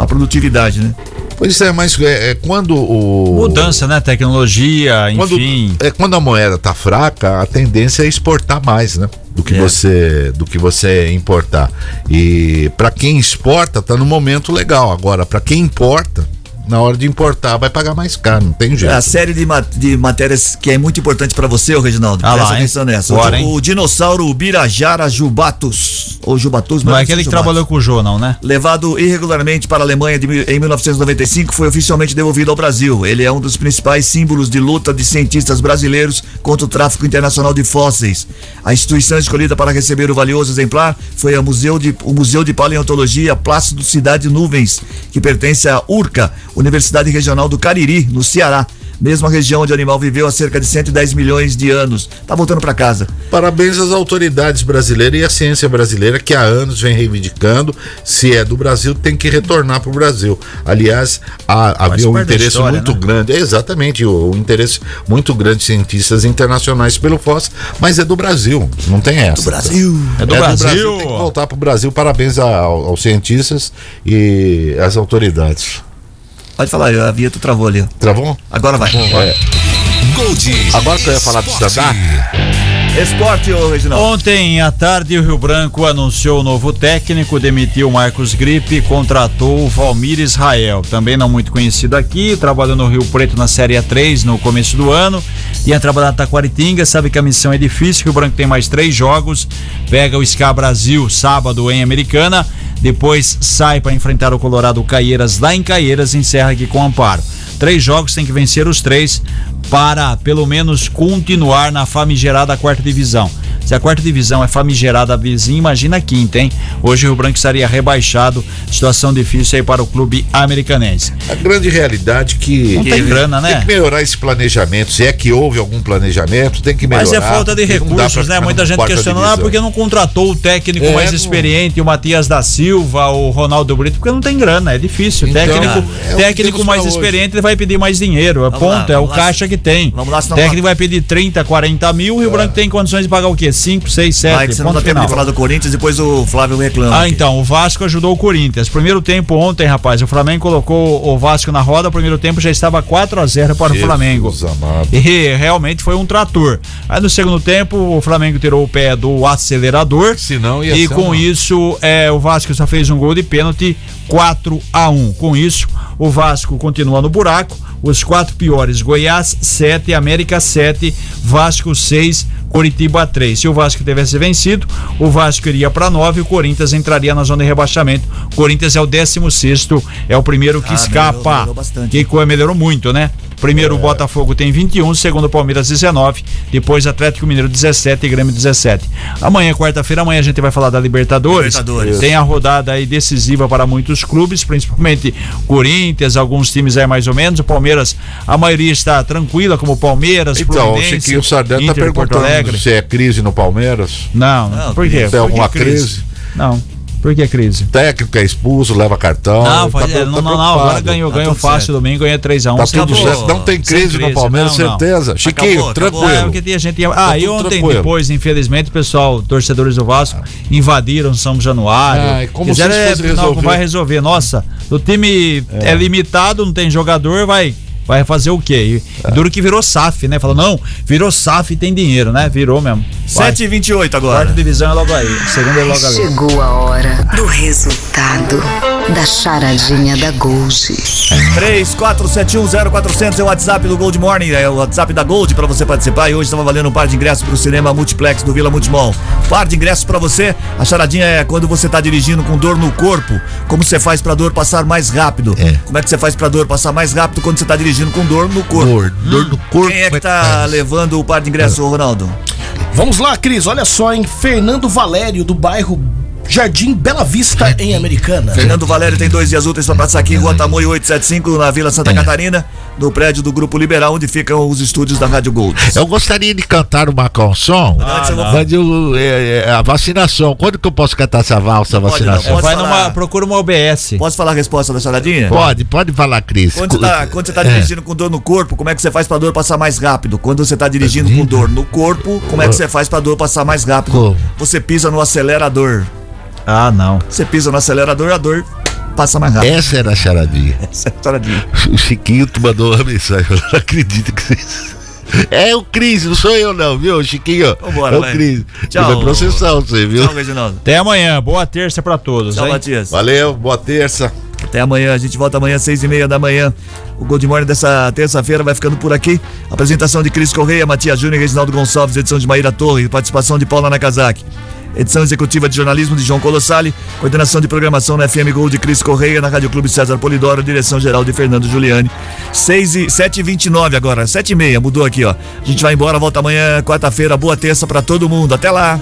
a produtividade, né? Pois é, mas é, é quando o. Mudança, né? Tecnologia, Quando, enfim. é, quando a moeda tá fraca, a tendência é exportar mais, né? Do que É. você do que você importar. E para quem exporta tá no momento legal. Agora, para quem importa, na hora de importar vai pagar mais caro, não tem jeito. A série de, ma- de matérias que é muito importante para você, ô Reginaldo. Ah lá, Presta hein? atenção nessa. Bora, o, hein? o dinossauro Ubirajara jubatus, ou jubatus, Não é mas aquele que jubatus. trabalhou com o Jô, não, né? Levado irregularmente para a Alemanha de em 1995, foi oficialmente devolvido ao Brasil. Ele é um dos principais símbolos de luta de cientistas brasileiros contra o tráfico internacional de fósseis. A instituição escolhida para receber o valioso exemplar foi a Museu de, o Museu de Paleontologia Plácido Cidade Nuvens, que pertence à URCA, Universidade Regional do Cariri, no Ceará. Mesma região onde o animal viveu há cerca de 110 milhões de anos. Tá voltando para casa. Parabéns às autoridades brasileiras e à ciência brasileira que há anos vem reivindicando. Se é do Brasil, tem que retornar para o Brasil. Aliás, há- havia um interesse história, muito né? grande, é exatamente, o, o interesse muito grande de cientistas internacionais pelo FOS, mas é do Brasil, não tem essa. Do Brasil. É do É Brasil. tem que voltar para o Brasil. Parabéns ao- aos cientistas e às autoridades. Pode falar, a Vieta travou ali. ó. Travou? Agora vai. Gold. Agora que eu ia falar do stand-up. Esporte, ô Reginaldo. Ontem à tarde, o Rio Branco anunciou o novo técnico, demitiu Marcos Gripe e contratou o Valmir Israel, também não muito conhecido aqui, trabalhou no Rio Preto na Série A3 no começo do ano, ia trabalhar na Taquaritinga, sabe que a missão é difícil, o Rio Branco tem mais três jogos, pega o SCA Brasil sábado em Americana, depois sai para enfrentar o Colorado Caieiras lá em Caieiras e encerra aqui com Amparo. Três jogos, tem que vencer os três para pelo menos continuar na famigerada quarta divisão. Se a quarta divisão é famigerada vizinha, imagina a quinta, hein? Hoje o Rio Branco estaria rebaixado, situação difícil aí para o clube americanense. A grande realidade que Não tem grana, tem né? que melhorar esse planejamento. Se é que houve algum planejamento, tem que melhorar. Mas é falta de recursos, né? Muita gente questionando, ah, porque não contratou o técnico É, mais não- experiente, o Matias da Silva, o Ronaldo Brito, porque não tem grana, é difícil. Então, técnico é que técnico mais hoje. experiente, ele vai pedir mais dinheiro, é Vamos ponto, lá, é o lá. caixa que tem. Vamos lá, senão- técnico vai pedir 30, 40 mil, o Rio Branco tem condições de pagar o quê? 5, 6, 7. Vai que você não dá tempo de falar do Corinthians, depois o Flávio reclama. Ah, aqui. então, o Vasco ajudou o Corinthians. Primeiro tempo ontem, rapaz, o Flamengo colocou o Vasco na roda, o primeiro tempo já estava 4 a 0 para o Jesus Flamengo. amado. E realmente foi um trator. Aí no segundo tempo, o Flamengo tirou o pé do acelerador. Senão ia E ser com uma- isso, é, o Vasco só fez um gol de pênalti 4 a 1 Com isso, o Vasco continua no buraco. Os quatro piores: Goiás 7, América 7, Vasco 6, Coritiba 3. Se o Vasco tivesse vencido, o Vasco iria para 9 e o Corinthians entraria na zona de rebaixamento. O Corinthians é o 16, é o primeiro que Ah, escapa. melhorou- melhorou bastante. Que melhorou muito, né? Primeiro o É. Botafogo tem 21, segundo o Palmeiras 19, depois Atlético Mineiro 17 e Grêmio 17. Amanhã, quarta-feira, amanhã a gente vai falar da Libertadores. Libertadores. Tem a rodada aí decisiva para muitos clubes, principalmente Corinthians, alguns times aí mais ou menos. O Palmeiras, a maioria está tranquila, como o Palmeiras, Então, o Fluminense, Chiquinho Sardelli tá Inter de Porto perguntando Alegre. se é crise no Palmeiras. Não, Não, por quê? tem que alguma crise? Não. Por que crise? O técnico é expulso, leva cartão. Não, tá é, não, tá não, não, agora ganhou, Tá ganhou fácil certo. domingo, ganhou 3x1. Tá tudo certo. Não tem Sem crise no crise, Palmeiras, não, não. certeza. Chiquinho, Acabou, acabou. É, tranquilo. porque tinha gente. Ah, e tudo ontem, tranquilo. depois, infelizmente, o pessoal, torcedores do Vasco, invadiram São Januário. Ai, como Quiseram, se é, não, resolver. vai resolver. Nossa, o time é. limitado, não tem jogador, vai. Vai fazer o quê? E Duro que virou SAF, né? Falou, não, virou SAF e tem dinheiro, né? Virou mesmo. Vai. 7 e 28 Quarta agora. divisão é logo aí. Segunda é logo ali. Chegou a hora do resultado da charadinha da Gold. 34710400 é o WhatsApp do Gold Morning, é o WhatsApp da Gold pra você participar. E hoje estava valendo um par de ingressos pro cinema Multiplex do Vila Multimol. Par de ingressos pra você. A charadinha é quando você tá dirigindo com dor no corpo, como você faz pra dor passar mais rápido? É. Como é que você faz pra dor passar mais rápido quando você tá dirigindo com dor no corpo? Dor, dor no corpo. Quem é que tá levando o par de ingressos, ô Ronaldo? Vamos lá, Cris. Olha só, em Fernando Valério, do bairro Jardim Bela Vista, em Americana. Fernando Valério tem dois dias úteis para passar aqui em Rua Tamoio 875, na Vila É. Santa Catarina, no prédio do Grupo Liberal, onde ficam os estúdios da Rádio Gold. Eu gostaria de cantar uma canção. Vou- mas eu, é, é, a vacinação. Quando que eu posso cantar essa valsa, Não pode, não. vacinação? Pode Vai falar. numa. Procura uma OBS. Posso falar a resposta da charadinha? Pode, pode falar, Cris. Quando você, tá, quando você tá É. dirigindo com dor no corpo, como é que você faz pra dor passar mais rápido? Quando você tá dirigindo com dor no corpo, como é que você faz pra dor passar mais rápido? Como? Você pisa no acelerador. Ah, não. Você pisa no acelerador, a dor passa mais rápido. Essa era a charadinha. Essa é a charadinha. O Chiquinho tu mandou uma mensagem. Eu não acredito que vocês. É o Cris, não sou eu não, viu, Chiquinho? Vambora, é o. Cris. Tchau. Vai processar você, viu? Tchau, Reginaldo. Até amanhã. Boa terça pra todos. Tchau, hein? Matias. Valeu, boa terça. Até amanhã, a gente volta amanhã às seis e meia da manhã. O Gold Morning dessa terça-feira vai ficando por aqui. Apresentação de Cris Correia, Matias Júnior e Reginaldo Gonçalves, edição de Maíra Torre, participação de Paula Nakazaki. Edição executiva de jornalismo de João Colossali, coordenação de programação na FM Gold de Cris Correia, na Rádio Clube César Polidoro, direção geral de Fernando Giuliani. 6 e 7 e 29 agora, 7 e meia, mudou aqui, ó. A gente vai embora, volta amanhã, quarta-feira, boa terça pra todo mundo. Até lá!